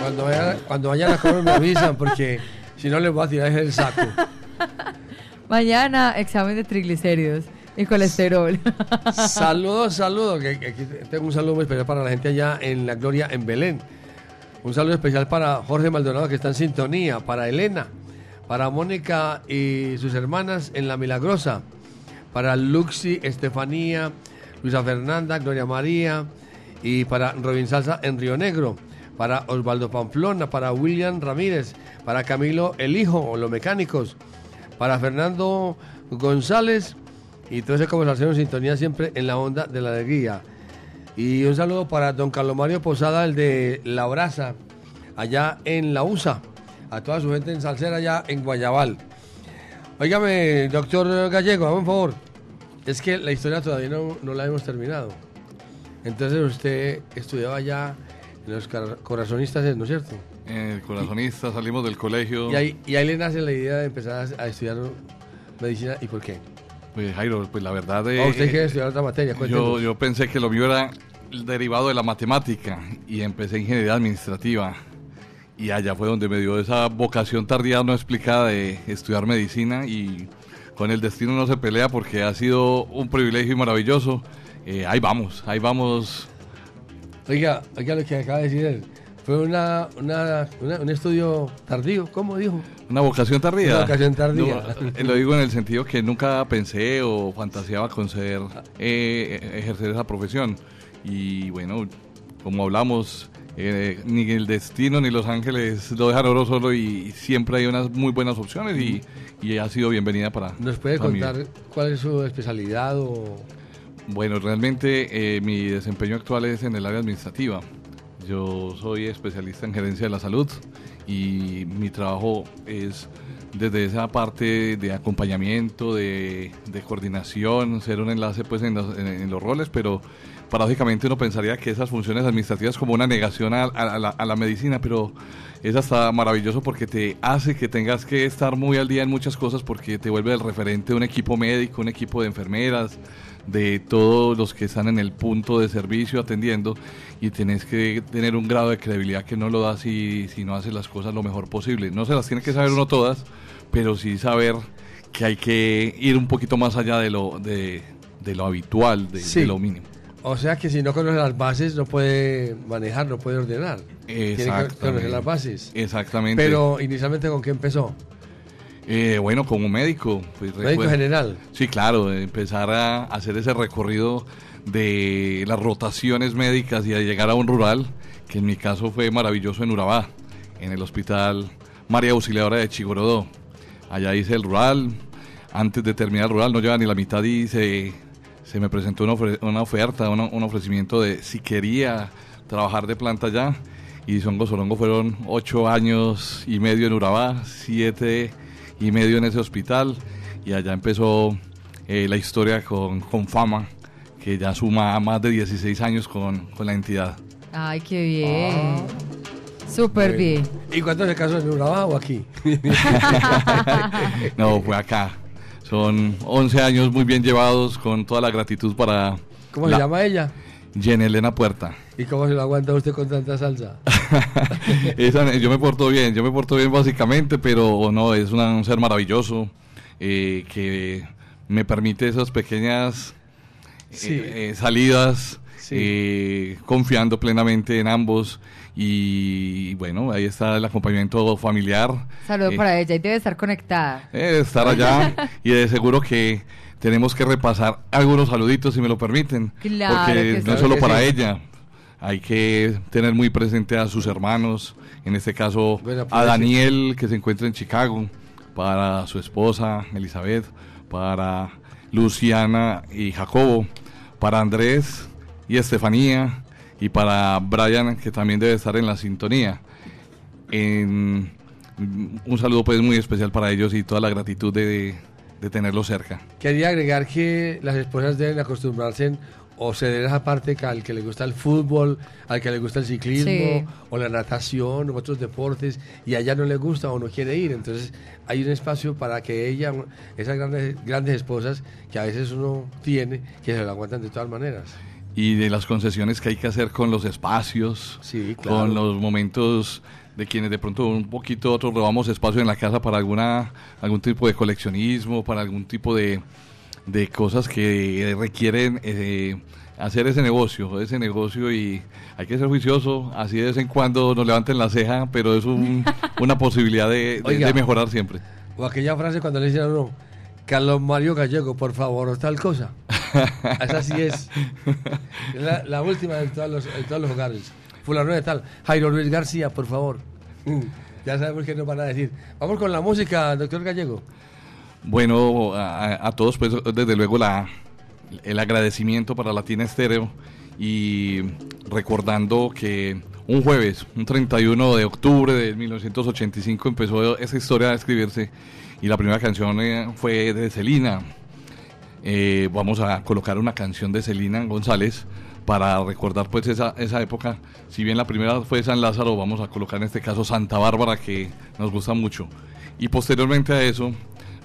cuando vayan, cuando vayan a comer me avisan porque si no les voy a tirar el saco. Mañana, examen de triglicéridos y colesterol. Saludos, saludos. Aquí tengo un saludo muy especial para la gente allá en La Gloria, en Belén. Un saludo especial para Jorge Maldonado, que está en sintonía. Para Elena. Para Mónica y sus hermanas en La Milagrosa. Para Luxi, Estefanía, Luisa Fernanda, Gloria María. Y para Robin Salsa en Río Negro. Para Osvaldo Pamplona. Para William Ramírez. Para Camilo El Hijo, o los mecánicos. Para Fernando González. Y toda esa conversación en sintonía siempre en la onda de la alegría. Y un saludo para don Carlos Mario Posada, el de La Brasa, allá en La USA. A toda su gente en Salcera, allá en Guayabal. Óigame, doctor Gallego, dame un favor. Es que la historia todavía no, no la hemos terminado. Entonces usted estudiaba allá en los corazonistas, ¿no es cierto? Eh, corazonista, salimos del colegio. Y ahí, y ahí le nace la idea de empezar a, a estudiar medicina. ¿Y por qué? Pues Jairo, pues la verdad ¿O de... Oh, usted quiere estudiar otra materia? yo, yo pensé que lo mío era derivado de la matemática y empecé ingeniería administrativa. Y allá fue donde me dio esa vocación tardía no explicada de estudiar medicina y con el destino no se pelea porque ha sido un privilegio y maravilloso. Eh, ahí vamos, ahí vamos. Oiga, oiga lo que acaba de decir él. Fue una, una- una- un estudio tardío, ¿cómo dijo? Una vocación tardía. Una vocación tardía. No, eh, lo digo en el sentido que nunca pensé o fantaseaba con ser, eh, ejercer esa profesión. Y bueno, como hablamos, eh, ni el destino ni los ángeles lo dejan oro solo y siempre hay unas muy buenas opciones y, y ha sido bienvenida para ¿Nos puede para mí. contar cuál es su especialidad o Bueno, realmente eh, mi desempeño actual es en el área administrativa. Yo soy especialista en gerencia de la salud y mi trabajo es desde esa parte de acompañamiento, de, de coordinación, ser un enlace pues en los, en- en los roles, pero paradójicamente uno pensaría que esas funciones administrativas como una negación a, la, a la medicina, pero es hasta maravilloso porque te hace que tengas que estar muy al día en muchas cosas porque te vuelve el referente de un equipo médico, un equipo de enfermeras, de todos los que están en el punto de servicio atendiendo y tenés que tener un grado de credibilidad que no lo das si, si no haces las cosas lo mejor posible. No se las tiene que saber uno todas, pero sí saber que hay que ir un poquito más allá de lo, de, de lo habitual, de, Sí. de lo mínimo. O sea que si no conoce las bases no puede manejar, no puede ordenar. Tiene que conocer las bases. Exactamente. Pero inicialmente con qué empezó? Eh, bueno, como médico. Pues, Médico general. Sí, claro, empezar a hacer ese recorrido de las rotaciones médicas y a llegar a un rural, que en mi caso fue maravilloso en Urabá, en el hospital María Auxiliadora de Chigorodó. Allá hice el rural, antes de terminar el rural, no lleva ni la mitad y se, se me presentó una, ofre- una oferta, una- un ofrecimiento de si quería trabajar de planta allá. Y Songo Sorongo fueron ocho años y medio en Urabá, siete y medio en ese hospital. Y allá empezó eh, la historia con, con Fama, que ya suma más de 16 años con, con la entidad. Ay, qué bien. Súper bien. ¿Y cuántos se casó en Urabá o aquí? No, fue acá. Son 11 años muy bien llevados, con toda la gratitud para... ¿Cómo se la- llama ella? Jenny Elena Puerta. ¿Y cómo se lo aguanta usted con tanta salsa? Esa- yo me porto bien, yo me porto bien básicamente, pero no, es una- un ser maravilloso eh, que me permite esas pequeñas eh, Sí. eh, salidas, eh, confiando plenamente en ambos Y bueno, ahí está el acompañamiento familiar. Saludo Eh, para ella y debe estar conectada. eh, estar allá y de seguro que tenemos que repasar algunos saluditos si me lo permiten. Claro porque que no es solo para sí. ella. Hay que tener muy presente a sus hermanos, en este caso Bueno, a aproveche. Daniel que se encuentra en Chicago, para su esposa Elizabeth, para Luciana y Jacobo, para Andrés y Estefanía y para Brian que también debe estar en la sintonía. En- un saludo pues muy especial para ellos y toda la gratitud de, de tenerlos cerca. Quería agregar que las esposas deben acostumbrarse en- o ceder esa parte que al que le gusta el fútbol, al que le gusta el ciclismo, Sí. o la natación, o otros deportes, y a ella no le gusta o no quiere ir. Entonces hay un espacio para que ella, esas grandes, grandes esposas que a veces uno tiene, que se lo aguantan de todas maneras. Y de las concesiones que hay que hacer con los espacios, claro. con los momentos de quienes de pronto un poquito otros robamos espacio en la casa para alguna algún tipo de coleccionismo, para algún tipo de, de cosas que requieren eh, hacer ese negocio, ese negocio y hay que ser juicioso, así de vez en cuando nos levanten la ceja, pero es un- una posibilidad de, de- Oiga. de mejorar siempre. O aquella frase cuando le dicen a uno, Carlos Mario Gallego, por favor, tal cosa. Esa sí es. La, la última de todos los, de todos los hogares. Fulano de tal. Jairo Luis García, por favor. Mm, Ya sabemos qué nos van a decir. Vamos con la música, doctor Gallego. Bueno, a, a todos, pues desde luego la, el agradecimiento para Latina Estéreo y recordando que un jueves, un 31 de octubre de 1985 empezó esa historia a escribirse y la primera canción eh, fue de Celina. Eh, vamos a colocar una canción de Celina González para recordar pues esa, esa época. Si bien la primera fue San Lázaro, vamos a colocar en este caso Santa Bárbara que nos gusta mucho. Y posteriormente a eso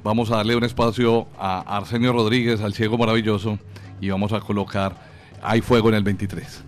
vamos a darle un espacio a Arsenio Rodríguez, al ciego maravilloso, y vamos a colocar Hay fuego en el 23.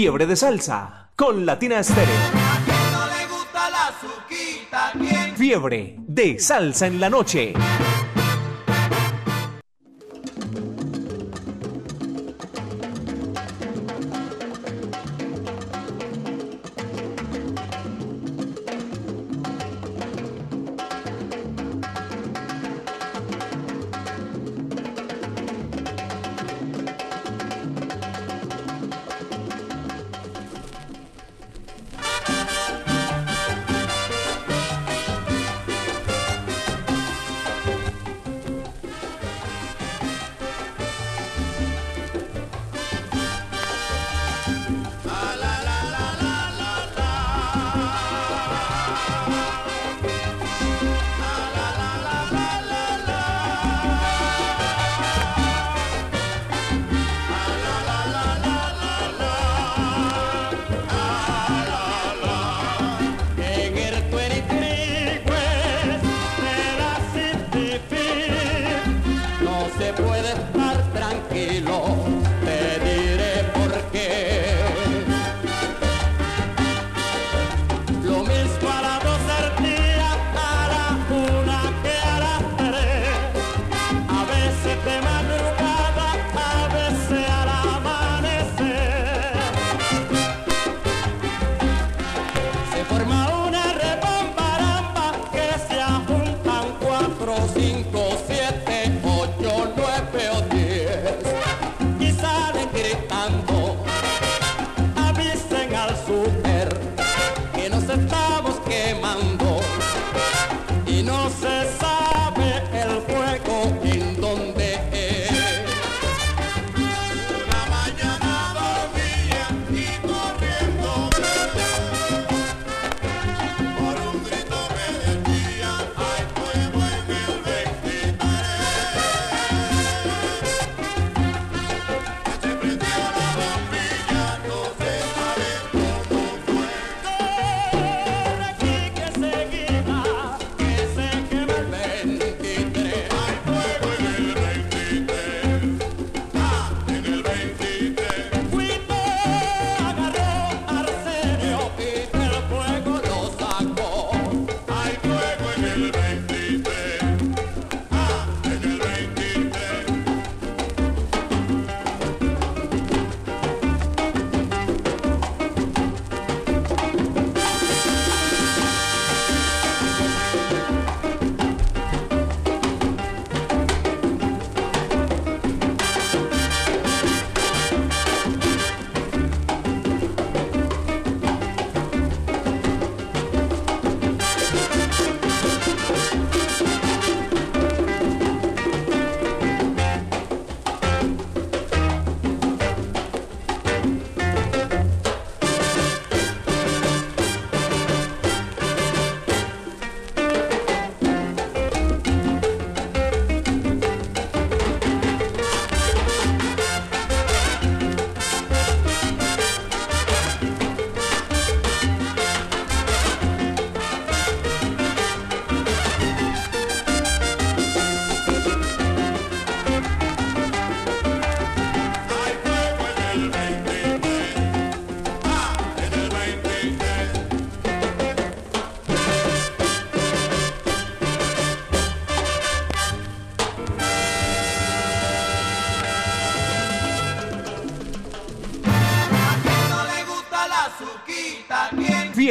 Fiebre de Salsa con Latina Estéreo. Fiebre de Salsa en la Noche.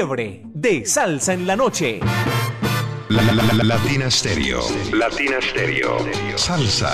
De salsa en la noche. La, la, la, la- Latina Stereo. Latina Stereo. Salsa.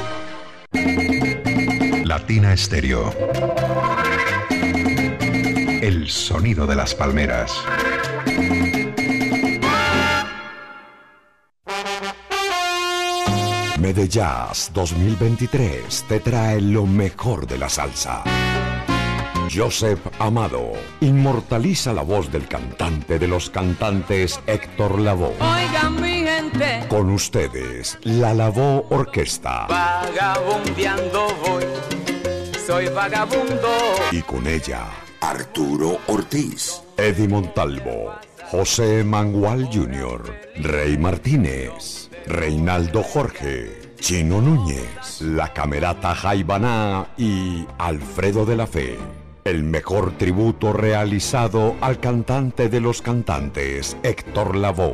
Stereo. El sonido de las palmeras. Medellas 2023 te trae lo mejor de la salsa. Joseph Amado inmortaliza la voz del cantante de los cantantes Héctor Lavoe. Oigan mi gente, Con ustedes, la Lavoe Orquesta. vagabundeando voy, soy vagabundo. Y con ella, Arturo Ortiz, Eddie Montalvo, José Mangual Jr., Rey Martínez, Reinaldo Jorge, Chino Núñez, la Camerata Jaibaná y Alfredo de la Fe. El mejor tributo realizado al cantante de los cantantes, Héctor Lavoe.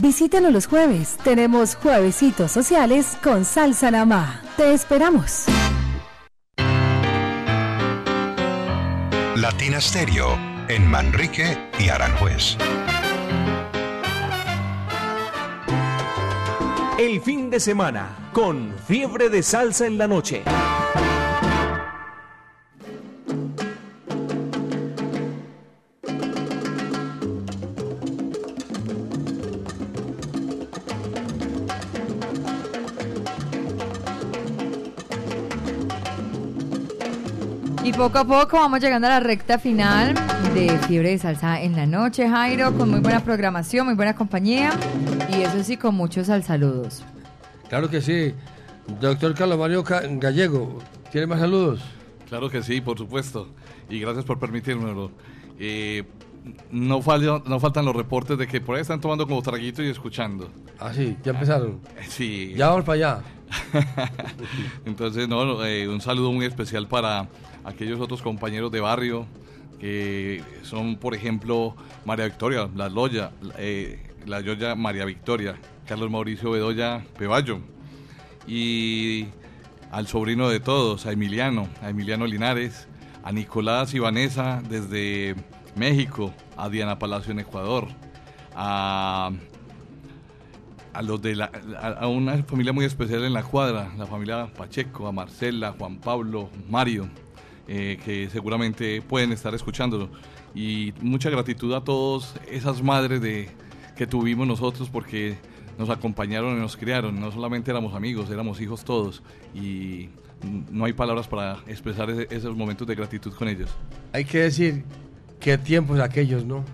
Visítanos los jueves. Tenemos juevesitos sociales con salsa namá. Te esperamos. Latina Stereo en Manrique y Aranjuez. El fin de semana con fiebre de salsa en la noche. Poco a poco vamos llegando a la recta final de Fiebre de Salsa en la noche, Jairo, con muy buena programación, muy buena compañía y eso sí, con muchos saludos. Claro que sí. Doctor Carlos Mario Gallego, ¿tiene más saludos? Claro que sí, por supuesto. Y gracias por permitírmelo. Eh, no, faltan los reportes de que por ahí están tomando como traguito y escuchando. Ah, sí, ya empezaron. Sí. Ya vamos para allá. Entonces, no, eh, un saludo muy especial para aquellos otros compañeros de barrio que son, por ejemplo, María Victoria, La Loya, eh, La Yoya María Victoria, Carlos Mauricio Bedoya Peballo y al sobrino de todos, a Emiliano, a Emiliano Linares, a Nicolás y Vanessa desde México, a Diana Palacio en Ecuador, a a los de la, a una familia muy especial en la cuadra, la familia Pacheco, a Marcela, Juan Pablo, Mario, eh, que seguramente pueden estar escuchándolo. Y mucha gratitud a todos esas madres de, que tuvimos nosotros porque nos acompañaron y nos criaron. No solamente éramos amigos, éramos hijos todos. Y no hay palabras para expresar ese- esos momentos de gratitud con ellos. Hay que decir qué tiempos aquellos, ¿no?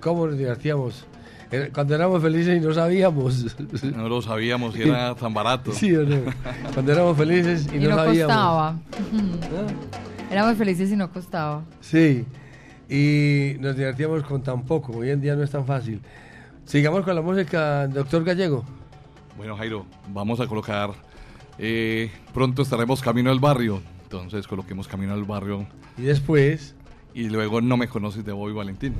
¿Cómo nos divertíamos? Era- Cuando éramos felices y no sabíamos. No lo sabíamos y era tan barato. Sí, o no. Cuando éramos felices y, Y no, no sabíamos. costaba. Éramos felices y no costaba. Sí, y nos divertíamos con tan poco. Hoy en día no es tan fácil. Sigamos con la música, doctor Gallego. Bueno, Jairo, vamos a colocar. eh, pronto estaremos camino al barrio. Entonces coloquemos camino al barrio. Y después. Y luego no me conoces de Bobby Valentín.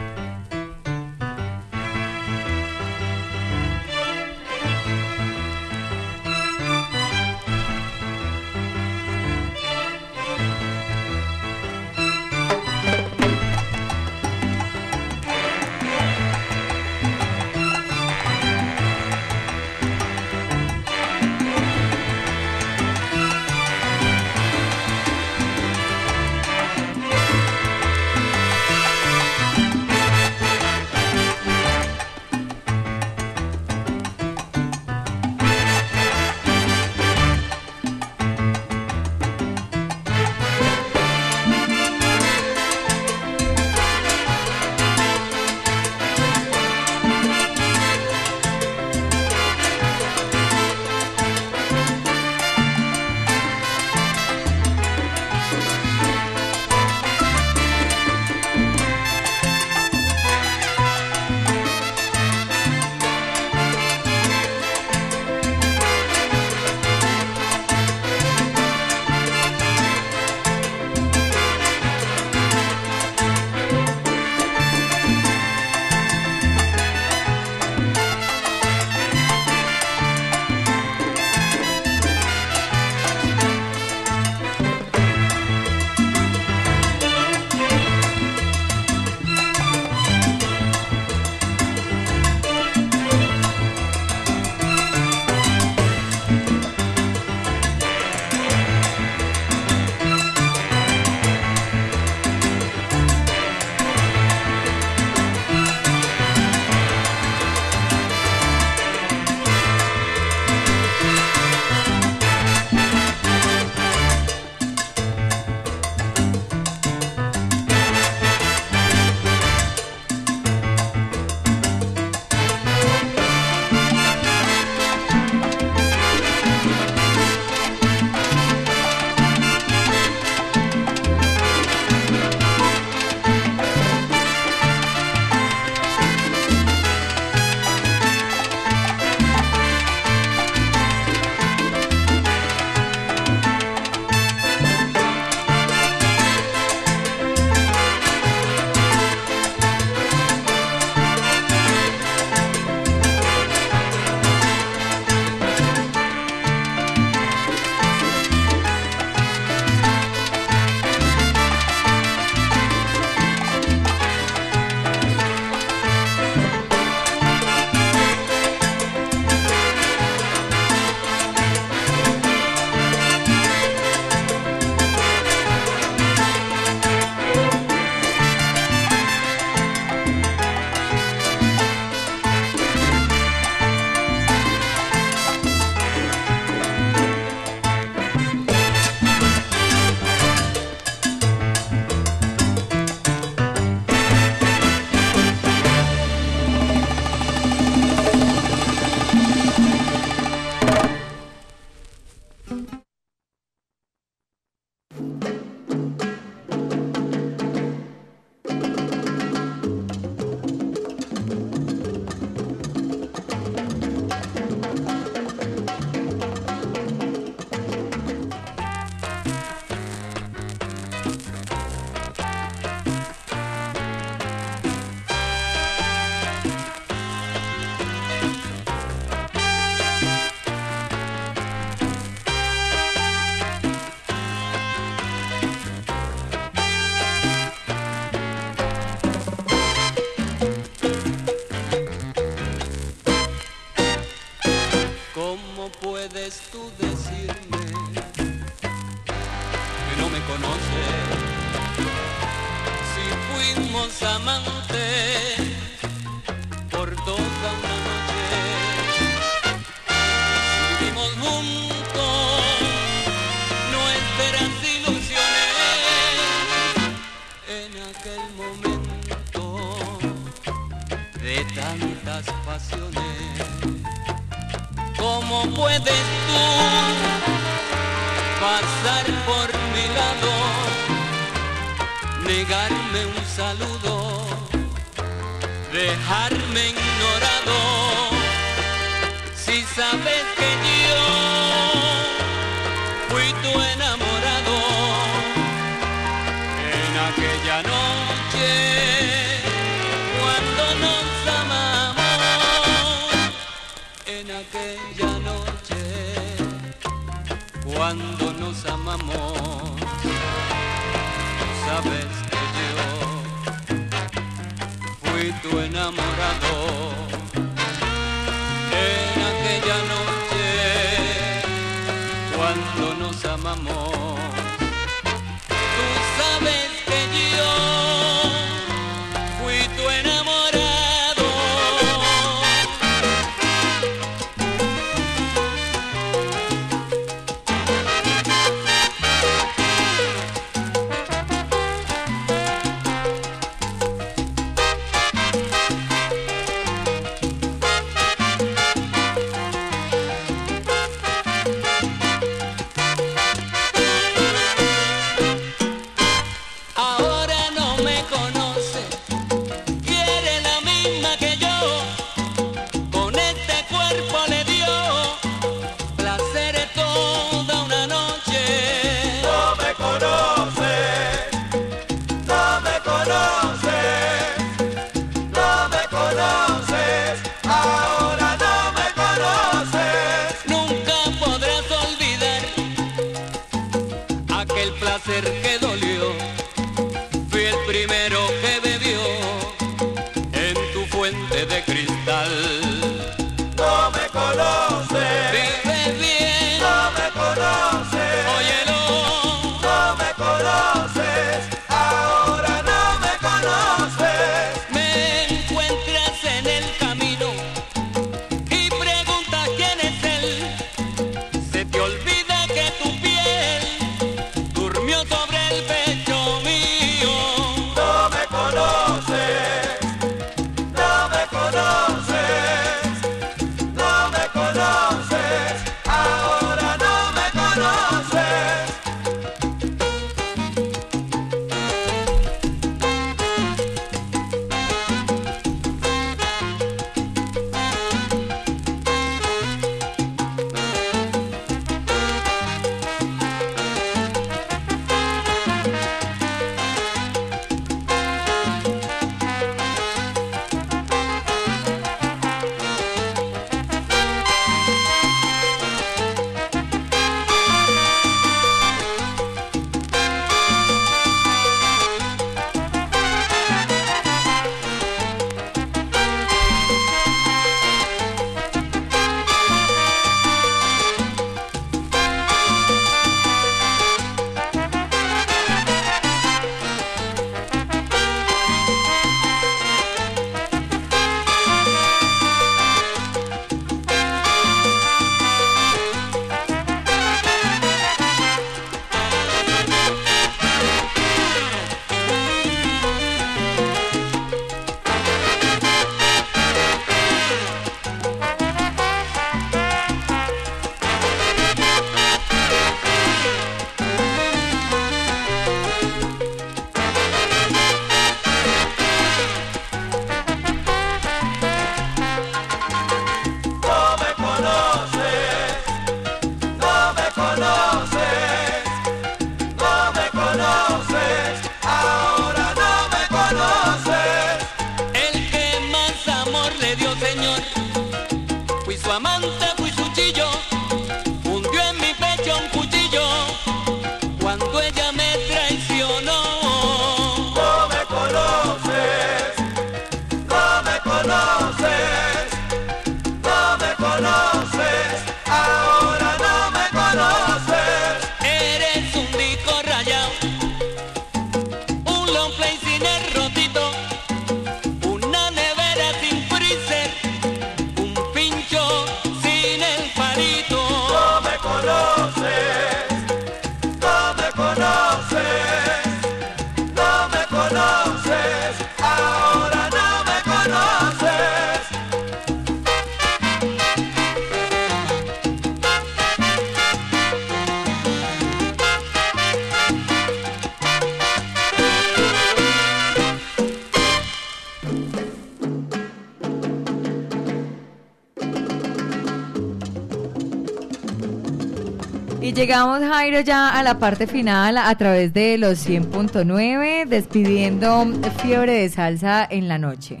Llegamos, Jairo, ya a la parte final a través de los 100.9, despidiendo Fiebre de Salsa en la noche.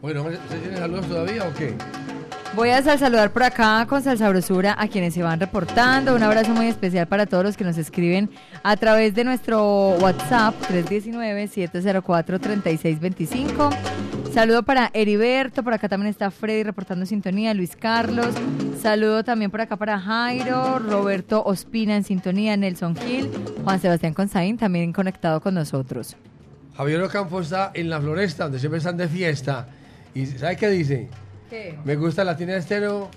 Bueno, ¿usted tiene saludos todavía o qué? Voy a sal- saludar por acá con Salsabrosura a quienes se van reportando. Un abrazo muy especial para todos los que nos escriben a través de nuestro WhatsApp 319-704-3625. Saludo para Heriberto, por acá también está Freddy reportando sintonía, Luis Carlos. Saludo también por acá para Jairo, Roberto Ospina en sintonía, Nelson Gil, Juan Sebastián Consaín también conectado con nosotros. Javier Ocampo está en la floresta, donde siempre están de fiesta. ¿Y sabe qué dice? ¿Qué? Me gusta Latina Estéreo,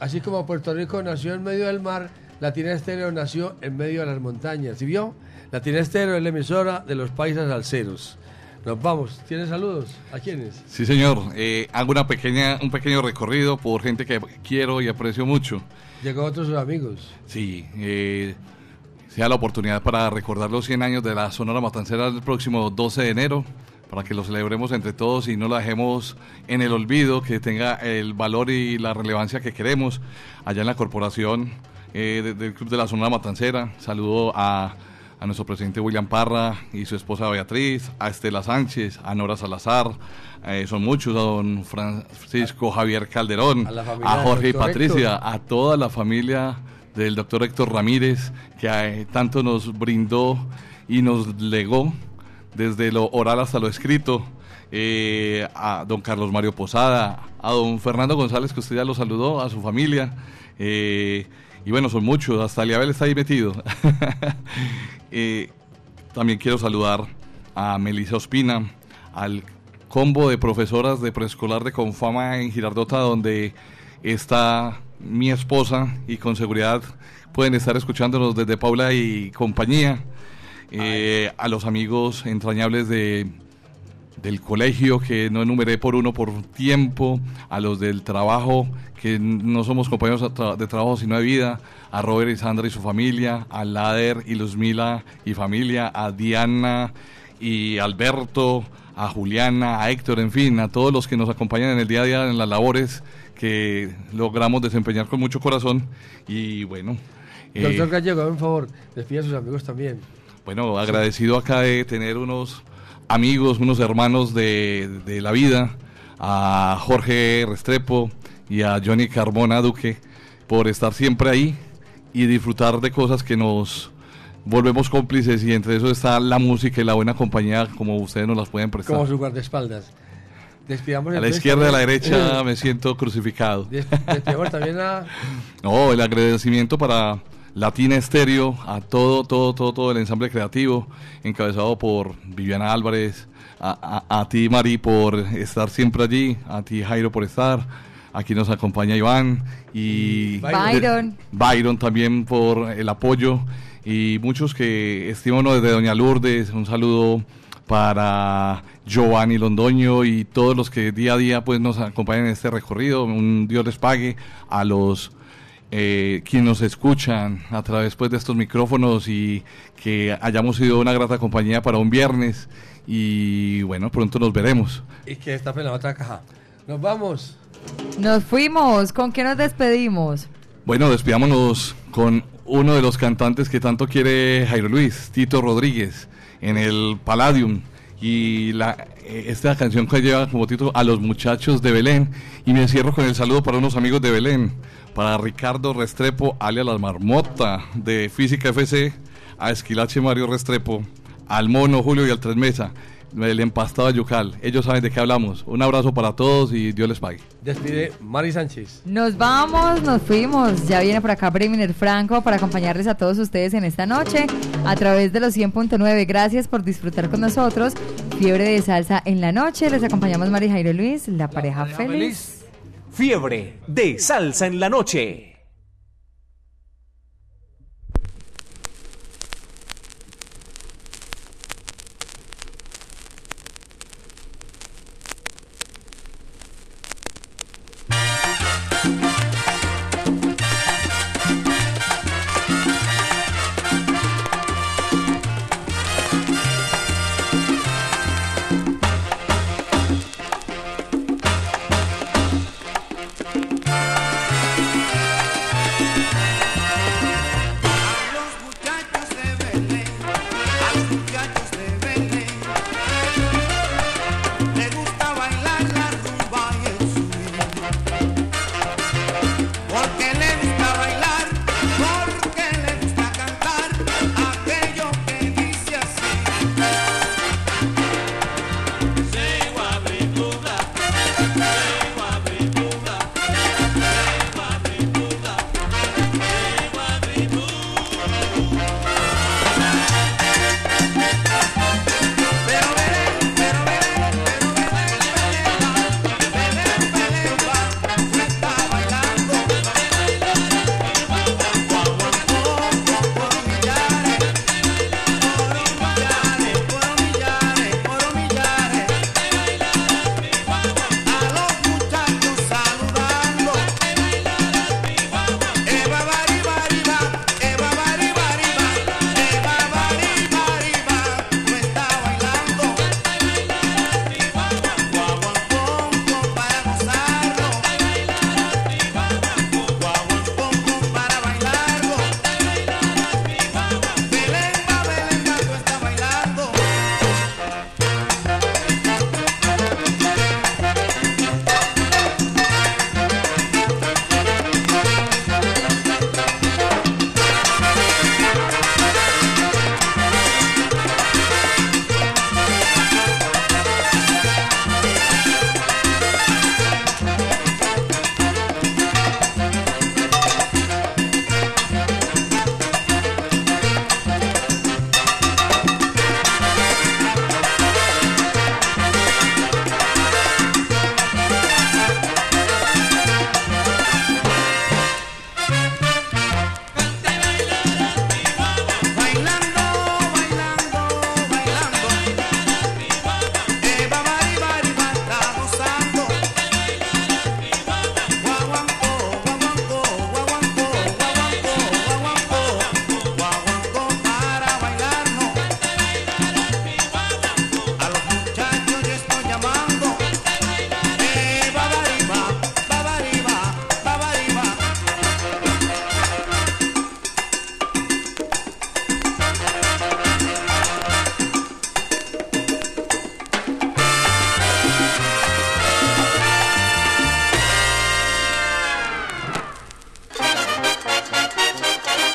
así como Puerto Rico nació en medio del mar, Latina Estéreo nació en medio de las montañas. ¿Sí vio? Latina Estéreo es la emisora de los paisas alceros. Nos vamos. ¿Tienes saludos? ¿A quiénes? Sí, señor. Eh, hago una pequeña, un pequeño recorrido por gente que quiero y aprecio mucho. Llegó otros amigos. Sí, eh, sea la oportunidad para recordar los 100 años de la Sonora Matancera el próximo 12 de enero, para que lo celebremos entre todos y no lo dejemos en el olvido, que tenga el valor y la relevancia que queremos allá en la corporación eh, de- del Club de la Sonora Matancera. Saludo a, a nuestro presidente William Parra y su esposa Beatriz, a Estela Sánchez, a Nora Salazar, eh, son muchos, a don Francisco Javier Calderón, A a Jorge y Patricia, Héctor. a toda la familia del doctor Héctor Ramírez, que eh, tanto nos brindó y nos legó desde lo oral hasta lo escrito, eh, a don Carlos Mario Posada, a don Fernando González, que usted ya lo saludó, a su familia, eh, y bueno, son muchos, hasta Liabel está ahí metido. Eh, también quiero saludar a Melissa Ospina, al combo de profesoras de preescolar de Confama en Girardota, donde está mi esposa y con seguridad pueden estar escuchándonos desde Paula y compañía. Eh, a los amigos entrañables de, del colegio que no enumeré por uno por tiempo, a los del trabajo que no somos compañeros de tra- de trabajo sino de vida, a Robert y Sandra y su familia, a Lader y Luzmila y familia, a Diana y Alberto, a Juliana, a Héctor, en fin, a todos los que nos acompañan en el día a día en las labores que logramos desempeñar con mucho corazón y bueno. eh, Doctor Gallego, por favor, despide a sus amigos también. bueno, agradecido acá de tener unos amigos, unos hermanos de, de la vida, a Jorge Restrepo y a Johnny Carmona Duque, por estar siempre ahí y disfrutar de cosas que nos volvemos cómplices y entre eso está la música y la buena compañía como ustedes nos las pueden prestar. Como su guardaespaldas. Despidamos A la izquierda y a la derecha me siento crucificado. Des- Despidamos también a No, el agradecimiento para Latina Estéreo, a todo, todo, todo, todo el ensamble creativo, encabezado por Viviana Álvarez, a, a- a ti Mari por estar siempre allí, a ti Jairo por estar, aquí nos acompaña Iván y Byron. Byron también por el apoyo. Y muchos que estiman desde Doña Lourdes, un saludo para Giovanni Londoño y todos los que día a día pues nos acompañan en este recorrido, un Dios les pague a los eh, quienes nos escuchan a través pues, de estos micrófonos y que hayamos sido una grata compañía para un viernes y bueno, pronto nos veremos. y que está en la otra caja. Nos vamos. Nos fuimos, ¿con qué nos despedimos? Bueno, despidámonos con uno de los cantantes que tanto quiere Jairo Luis, Tito Rodríguez, en el Palladium. Y la, eh, esta canción que lleva como título A los muchachos de Belén. Y me encierro con el saludo para unos amigos de Belén. Para Ricardo Restrepo, alias La Marmota, de Física FC, a Esquilache Mario Restrepo, al Mono Julio y al Tres Mesa, el empastado Yucal. Ellos saben de qué hablamos. Un abrazo para todos y Dios les pague. Despide Mari Sánchez. Nos vamos, nos fuimos. Ya viene por acá Breminer Franco para acompañarles a todos ustedes en esta noche a través de los 100.9. Gracias por disfrutar con nosotros. Fiebre de salsa en la noche. Les acompañamos Mari Jairo Luis, la, pareja, feliz. Fiebre de salsa en la noche.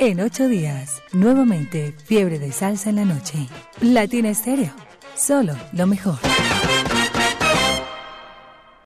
En ocho días, nuevamente, fiebre de salsa en la noche. Latina Estéreo, solo lo mejor.